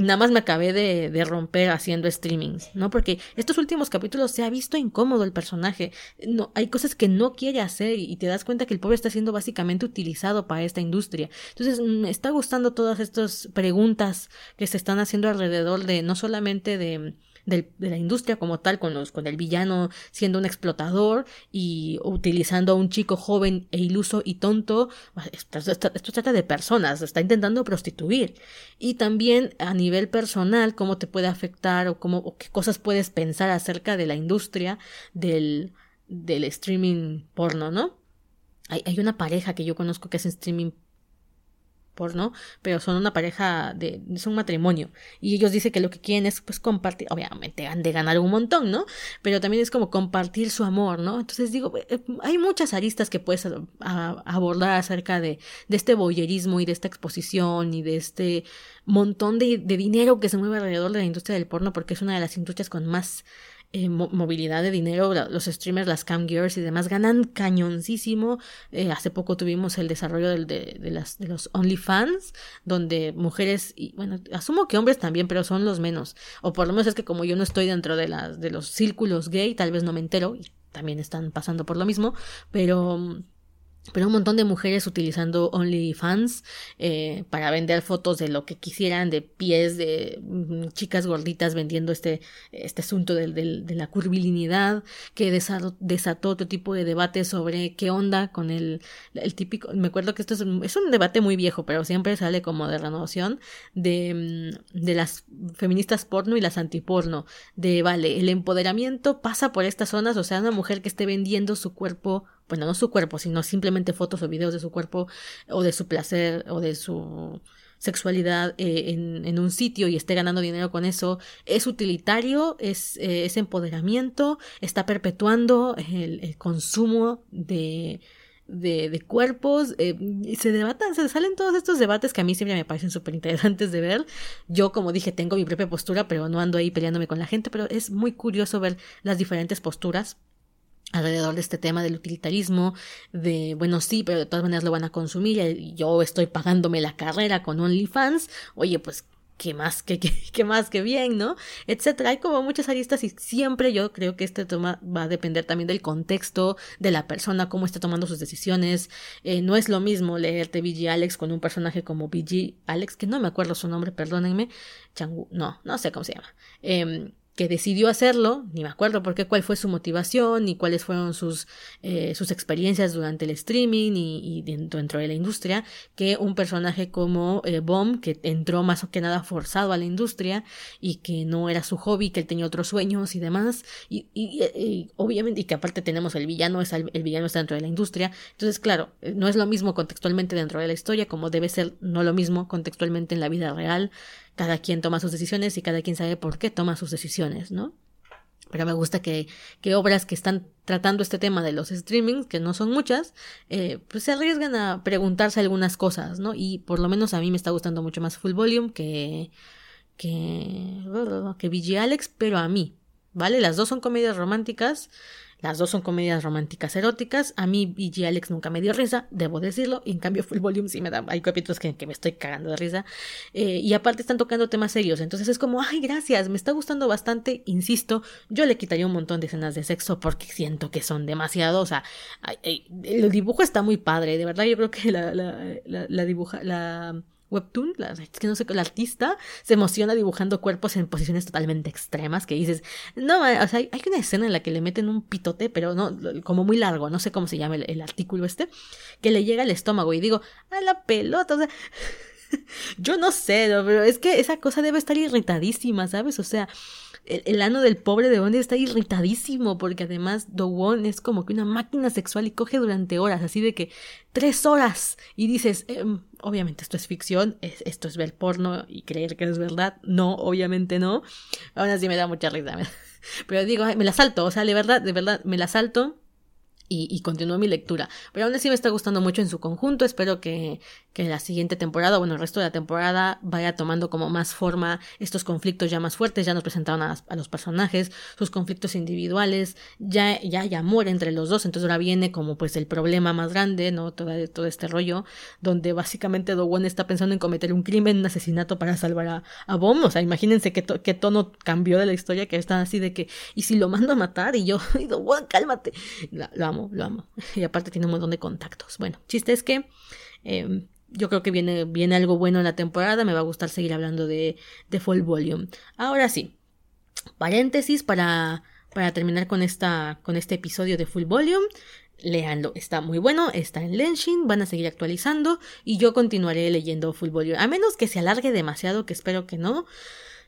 Nada más me acabé de, de, romper haciendo streamings, ¿no? Porque estos últimos capítulos se ha visto incómodo el personaje. No, hay cosas que no quiere hacer y te das cuenta que el pobre está siendo básicamente utilizado para esta industria. Entonces, me está gustando todas estas preguntas que se están haciendo alrededor de no solamente de de la industria como tal, con, los, con el villano siendo un explotador y utilizando a un chico joven e iluso y tonto. Esto, trata de personas, está intentando prostituir. Y también a nivel personal, cómo te puede afectar o, cómo, qué cosas puedes pensar acerca de la industria del, del streaming porno, ¿no? Hay, hay una pareja que yo conozco que hace streaming ¿no? Pero son una pareja de, es un matrimonio. Y ellos dicen que lo que quieren es pues compartir, obviamente han de ganar un montón, ¿no? Pero también es como compartir su amor, ¿no? Entonces digo, eh, hay muchas aristas que puedes abordar acerca de, de este boyerismo y de esta exposición y de este montón de, de dinero que se mueve alrededor de la industria del porno porque es una de las industrias con más eh, movilidad de dinero, los streamers, las cam girls y demás ganan cañoncísimo. Eh, hace poco tuvimos el desarrollo del, de, de, las, de los OnlyFans, donde mujeres, y bueno, asumo que hombres también, pero son los menos. O por lo menos es que como yo no estoy dentro de, las, de los círculos gay, tal vez no me entero, y también están pasando por lo mismo, pero pero un montón de mujeres utilizando OnlyFans eh, para vender fotos de lo que quisieran, de pies, de mm, chicas gorditas vendiendo este, este asunto de, de la curvilinidad, que desató, desató, otro tipo de debate sobre qué onda con el, el típico, me acuerdo que esto es un, es un debate muy viejo, pero siempre sale como de renovación, de, mm, de las feministas porno y las antiporno, de vale, el empoderamiento pasa por estas zonas, o sea, una mujer que esté vendiendo su cuerpo bueno, no su cuerpo, sino simplemente fotos o videos de su cuerpo o de su placer o de su sexualidad eh, en, en, un sitio y esté ganando dinero con eso, es utilitario, es, eh, es empoderamiento, está perpetuando el, el consumo de, de, cuerpos, eh, se debatan, se salen todos estos debates que a mí siempre me parecen súper interesantes de ver. Yo, como dije, tengo mi propia postura, pero no ando ahí peleándome con la gente, pero es muy curioso ver las diferentes posturas alrededor de este tema del utilitarismo, de, bueno, sí, pero de todas maneras lo van a consumir, y yo estoy pagándome la carrera con OnlyFans, oye, pues, qué más, qué, [laughs] qué, más que bien, ¿no? Etcétera. Hay como muchas aristas y siempre yo creo que este tema va a depender también del contexto de la persona, cómo está tomando sus decisiones. Eh, no es lo mismo leerte BG Alex con un personaje como BG Alex, que no me acuerdo su nombre, perdónenme. Changu, no, no sé cómo se llama. Eh, que decidió hacerlo, ni me acuerdo por qué, cuál fue su motivación, ni cuáles fueron sus, eh, sus experiencias durante el streaming y, y, dentro de la industria, que un personaje como eh, que entró más que nada forzado a la industria y que no era su hobby, que él tenía otros sueños y demás, y, y obviamente, y que aparte tenemos el villano, es el, el, villano está dentro de la industria, entonces claro, no es lo mismo contextualmente dentro de la historia como debe ser no lo mismo contextualmente en la vida real, cada quien toma sus decisiones y cada quien sabe por qué toma sus decisiones, ¿no? Pero me gusta que, que obras que están tratando este tema de los streamings, que no son muchas, eh, pues se arriesgan a preguntarse algunas cosas, ¿no? Y por lo menos a mí me está gustando mucho más Full Volume que, que, que VG Alex, pero a mí, ¿vale? Las dos son comedias románticas. Las dos son comedias románticas eróticas. A mí BG Alex nunca me dio risa, debo decirlo. Y en cambio Full Volume sí me da... Hay capítulos que, me estoy cagando de risa. Eh, y aparte están tocando temas serios. Entonces es como, ay, gracias, me está gustando bastante. Insisto, yo le quitaría un montón de escenas de sexo porque siento que son demasiado. O sea, el dibujo está muy padre. De verdad, yo creo que la, la, la dibuja... La webtoon, la, es que no sé, el artista se emociona dibujando cuerpos en posiciones totalmente extremas que dices, no, o sea, hay una escena en la que le meten un pitote, pero no, como muy largo, no sé cómo se llama el, artículo este, que le llega al estómago y digo, a la pelota, o sea, [laughs] yo no sé, pero es que esa cosa debe estar irritadísima, ¿sabes? O sea, el, ano del pobre de Won está irritadísimo porque además Won es como que una máquina sexual y coge durante horas, así de que tres horas y dices, em, obviamente esto es ficción, esto es ver porno y creer que es verdad, no, obviamente no, aún así me da mucha risa, [laughs] pero digo, me la salto, o sea, de verdad, de verdad, me la salto y, y continúo mi lectura. Pero aún así me está gustando mucho en su conjunto. Espero que, que la siguiente temporada, bueno, el resto de la temporada vaya tomando como más forma estos conflictos ya más fuertes. Ya nos presentaron a, los personajes, sus conflictos individuales, ya, ya hay amor entre los dos. Entonces ahora viene como pues el problema más grande, ¿no? Todo, todo este rollo, donde básicamente Dogon está pensando en cometer un crimen, un asesinato para salvar a, a. O sea, imagínense qué, qué tono cambió de la historia, que están así de que, y si lo mando a matar, y yo, [laughs] y cálmate. lo amo lo amo. [laughs] Y aparte tiene un montón de contactos. Bueno, chiste es que em, yo creo que viene, viene algo bueno en la temporada. Me va a gustar seguir hablando de, de Full Volume. Ahora sí, paréntesis para, para terminar con, esta, con este episodio de Full Volume. Leanlo, está muy bueno, está en Lenshin, van a seguir actualizando y yo continuaré leyendo Full Volume. A menos que se alargue demasiado, que espero que no.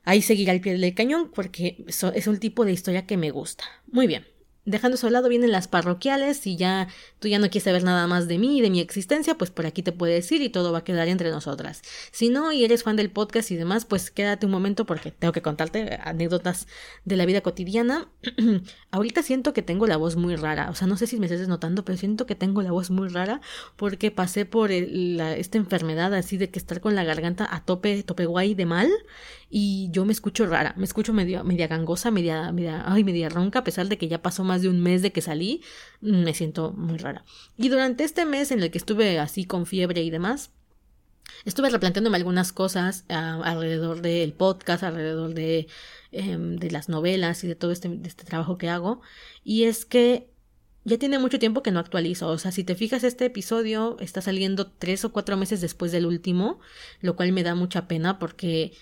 Ahí seguirá al pie del cañón porque es un tipo de historia que me gusta. Muy bien. Dejando eso al lado vienen las parroquiales y ya tú ya no quieres saber nada más de mí y de mi existencia, pues por aquí te puedes ir y todo va a quedar entre nosotras. Si no y eres fan del podcast y demás, pues quédate un momento porque tengo que contarte anécdotas de la vida cotidiana. [clears throat] Ahorita siento que tengo la voz muy rara, o sea, no sé si me estás notando, pero siento que tengo la voz muy rara porque pasé por esta enfermedad así de que estar con la garganta a tope, tope guay de mal y yo me escucho rara, me escucho medio, media gangosa, media, media, ay, media ronca, a pesar de que ya pasó más de un mes de que salí, me siento muy rara. Y durante este mes en el que estuve así con fiebre y demás, estuve replanteándome algunas cosas ah, alrededor del podcast, alrededor de, em, de las novelas y de todo este, este trabajo que hago, y es que ya tiene mucho tiempo que no actualizo. O sea, si te fijas, este episodio está saliendo tres o cuatro meses después del último, lo cual me da mucha pena porque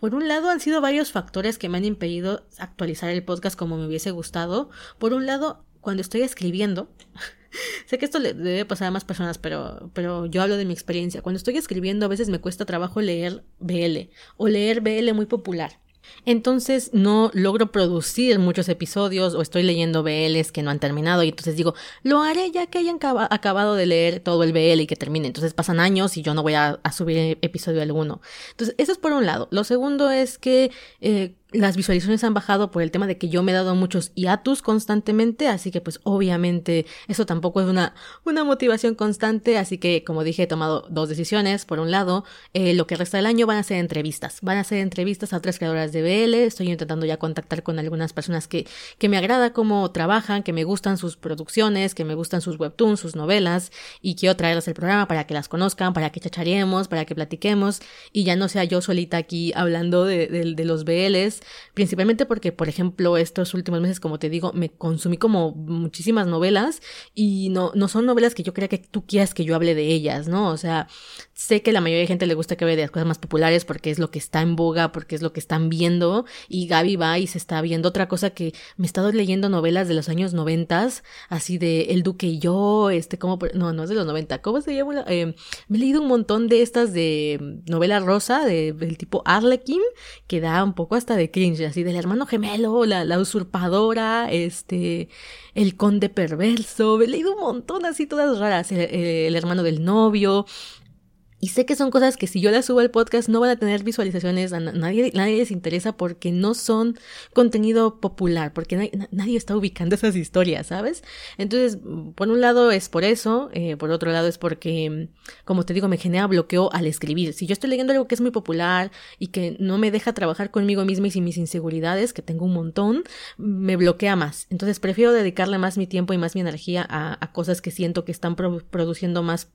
por un lado, han sido varios factores que me han impedido actualizar el podcast como me hubiese gustado. Por un lado, cuando estoy escribiendo, [laughs] sé que esto le debe pasar a más personas, pero, pero yo hablo de mi experiencia. Cuando estoy escribiendo, a veces me cuesta trabajo leer BL o leer BL muy popular. Entonces no logro producir muchos episodios o estoy leyendo BLs que no han terminado y entonces digo, lo haré ya que hayan acabado de leer todo el BL y que termine. Entonces pasan años y yo no voy a, subir episodio alguno. Entonces eso es por un lado. Lo segundo es que eh, las visualizaciones han bajado por el tema de que yo me he dado muchos hiatus constantemente, así que pues obviamente eso tampoco es una, una motivación constante, así que como dije he tomado dos decisiones. Por un lado, eh, lo que resta del año van a ser entrevistas, van a ser entrevistas a otras creadoras de BL, estoy intentando ya contactar con algunas personas que, que me agrada cómo trabajan, que me gustan sus producciones, que me gustan sus webtoons, sus novelas, y quiero traerlas al programa para que las conozcan, para que chacharemos, para que platiquemos, y ya no sea yo solita aquí hablando de, de, de los BLs, principalmente porque, por ejemplo, estos últimos meses, como te digo, me consumí como muchísimas novelas y no, no son novelas que yo crea que tú quieras que yo hable de ellas, ¿no? O sea, sé que la mayoría de gente le gusta que hable de las cosas más populares porque es lo que está en boga, porque es lo que están viendo y Gaby va y se está viendo otra cosa que me he estado leyendo novelas de los años noventas, así de El Duque y yo, este, como, no, no es de los noventa, ¿cómo se llama? Eh, me he leído un montón de estas de novela rosa, de, del tipo Arlequin, que da un poco hasta de cringe, así del hermano gemelo, la, usurpadora, este, el conde perverso, he leído un montón así todas raras, el, hermano del novio, Y sé que son cosas que si yo las subo al podcast no van a tener visualizaciones, a nadie, nadie les interesa porque no son contenido popular, porque nadie, está ubicando esas historias, ¿sabes? Entonces, por un lado es por eso, eh, por otro lado es porque, como te digo, me genera bloqueo al escribir. Si yo estoy leyendo algo que es muy popular y que no me deja trabajar conmigo misma y sin mis inseguridades, que tengo un montón, me bloquea más. Entonces prefiero dedicarle más mi tiempo y más mi energía a cosas que siento que están produciendo más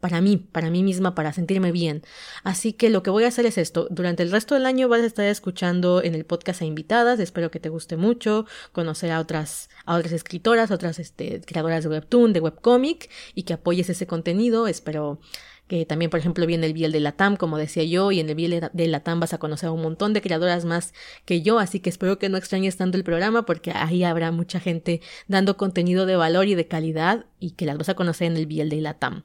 para mí, para mí misma, para sentirme bien. Así que lo que voy a hacer es esto. Durante el resto del año vas a estar escuchando en el podcast a invitadas. Espero que te guste mucho conocer a otras, a otras escritoras, otras este, creadoras de webtoon, de webcomic y que apoyes ese contenido. Espero que también, por ejemplo, viene el Biel de Latam, como decía yo, y en el Biel de Latam vas a conocer a un montón de creadoras más que yo, así que espero que no extrañes tanto el programa porque ahí habrá mucha gente dando contenido de valor y de calidad y que las vas a conocer en el Biel de Latam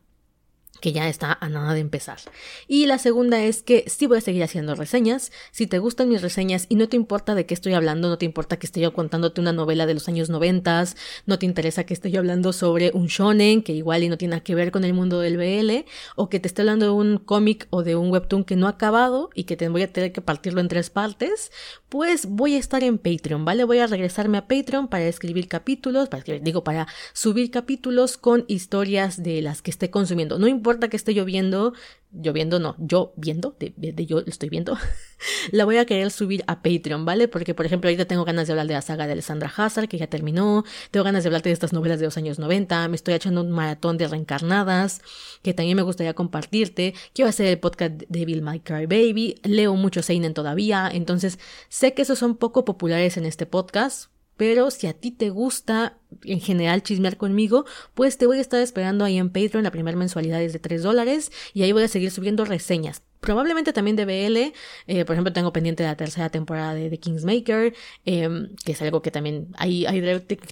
que ya está a nada de empezar. Y la segunda es que sí voy a seguir haciendo reseñas. Si te gustan mis reseñas y no te importa de qué estoy hablando, no te importa que esté yo contándote una novela de los años noventas, no te interesa que esté yo hablando sobre un shonen que igual y no tiene que ver con el mundo del BL, o que te esté hablando de un cómic o de un webtoon que no ha acabado y que te voy a tener que partirlo en tres partes, pues voy a estar en Patreon, ¿vale? Voy a regresarme a Patreon para escribir capítulos, para digo, para subir capítulos con historias de las que esté consumiendo. No importa importa que esté lloviendo, lloviendo no, yo viendo, de, de, yo lo estoy viendo, [laughs] la voy a querer subir a Patreon, ¿vale? Porque, por ejemplo, ahorita tengo ganas de hablar de la saga de Alessandra Hazard, que ya terminó, tengo ganas de hablarte de estas novelas de los años 90, me estoy echando un maratón de reencarnadas, que también me gustaría compartirte, quiero hacer el podcast de Bill My Cry Baby, leo mucho Seinen todavía, entonces sé que esos son poco populares en este podcast, pero si a ti te gusta en general chismear conmigo, pues te voy a estar esperando ahí en Patreon. La primera mensualidad es de 3 dólares y ahí voy a seguir subiendo reseñas probablemente también de BL. Eh, por ejemplo, tengo pendiente la tercera temporada de The Kingsmaker, eh, que es algo que también ahí,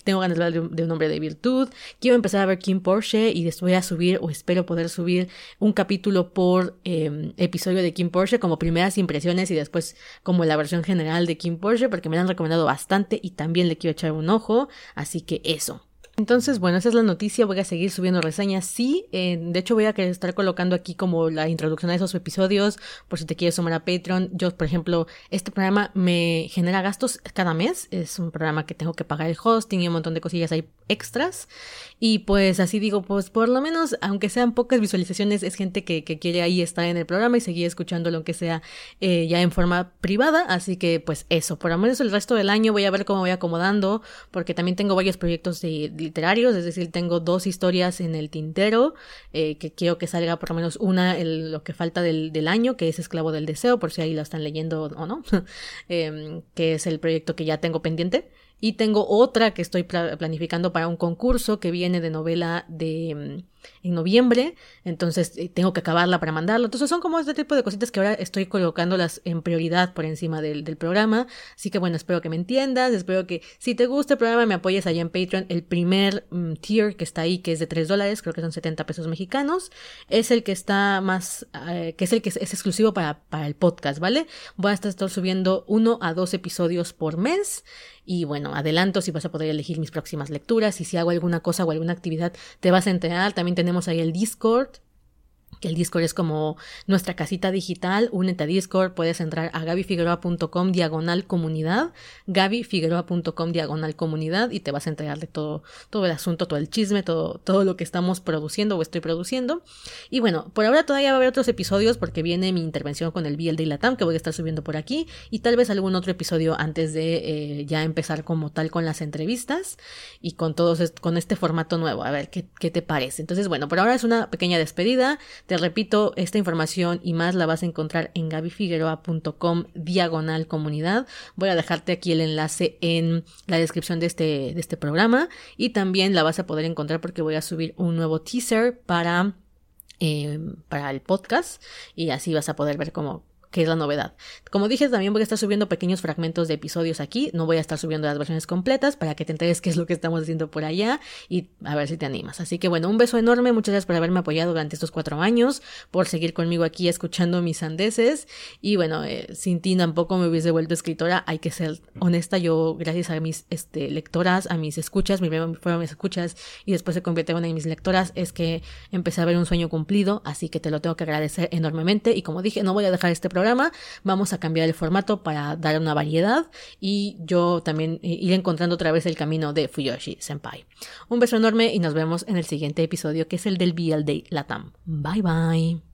tengo ganas de hablar de, un hombre de virtud. Quiero empezar a ver Kim Porsche y después voy a subir, o espero poder subir, un capítulo por eh, episodio de Kim Porsche como primeras impresiones y después como la versión general de Kim Porsche, porque me la han recomendado bastante y también le quiero echar un ojo. Así que eso. Entonces, bueno, esa es la noticia. Voy a seguir subiendo reseñas. Sí, eh, de hecho voy a estar colocando aquí como la introducción a esos episodios, por si te quieres sumar a Patreon. Yo, por ejemplo, este programa me genera gastos cada mes. Es un programa que tengo que pagar el hosting y un montón de cosillas ahí extras. Y pues así digo, pues por lo menos, aunque sean pocas visualizaciones, es gente que, que quiere ahí estar en el programa y seguir escuchándolo, aunque sea eh, ya en forma privada. Así que, pues eso, por lo menos el resto del año voy a ver cómo voy acomodando, porque también tengo varios proyectos de literarios, es decir, tengo dos historias en el tintero, eh, que quiero que salga por lo menos una, el, lo que falta del, del, año, que es Esclavo del Deseo, por si ahí la están leyendo o no, [laughs] eh, que es el proyecto que ya tengo pendiente. Y tengo otra que estoy planificando para un concurso que viene de novela de mm, en noviembre, entonces eh, tengo que acabarla para mandarlo. Entonces son como este tipo de cositas que ahora estoy colocándolas en prioridad por encima del, del programa. Así que bueno, espero que me entiendas, espero que si te gusta el programa me apoyes allá en Patreon. El primer mm, tier que está ahí, que es de 3 dólares, creo que son 70 pesos mexicanos, es el que está más, eh, que es el que es, exclusivo para, para el podcast, ¿vale? Voy a estar subiendo uno a dos episodios por mes. Y bueno, adelanto si vas a poder elegir mis próximas lecturas y si hago alguna cosa o alguna actividad te vas a enterar. También tenemos ahí el Discord, el Discord es como nuestra casita digital, únete a Discord, puedes entrar a gabifigueroa.com diagonal comunidad, gabifigueroa.com diagonal comunidad y te vas a enterar de todo, todo el asunto, todo el chisme, todo, todo lo que estamos produciendo o estoy produciendo. Y bueno, por ahora todavía va a haber otros episodios porque viene mi intervención con el BL de Latam que voy a estar subiendo por aquí y tal vez algún otro episodio antes de eh, ya empezar como tal con las entrevistas y con todos, con este formato nuevo, a ver qué, qué te parece. Entonces, bueno, por ahora es una pequeña despedida. Te repito, esta información y más la vas a encontrar en gabifigueroa.com diagonal comunidad. Voy a dejarte aquí el enlace en la descripción de este, de este programa y también la vas a poder encontrar porque voy a subir un nuevo teaser para, eh, para el podcast y así vas a poder ver cómo que es la novedad. Como dije, también voy a estar subiendo pequeños fragmentos de episodios aquí, no voy a estar subiendo las versiones completas para que te enteres qué es lo que estamos haciendo por allá y a ver si te animas. Así que bueno, un beso enorme, muchas gracias por haberme apoyado durante estos cuatro años, por seguir conmigo aquí escuchando mis sandeces. Y bueno, eh, sin ti tampoco me hubiese vuelto escritora, hay que ser honesta, yo gracias a mis este, lectoras, a mis escuchas, mi fueron mis escuchas y después se convirtió en mis lectoras, es que empecé a ver un sueño cumplido, así que te lo tengo que agradecer enormemente. Y como dije, no voy a dejar este programa, vamos a cambiar el formato para dar una variedad y yo también eh, ir encontrando otra vez el camino de Fuyoshi Senpai. Un beso enorme y nos vemos en el siguiente episodio que es el del BL Day Latam. Bye bye.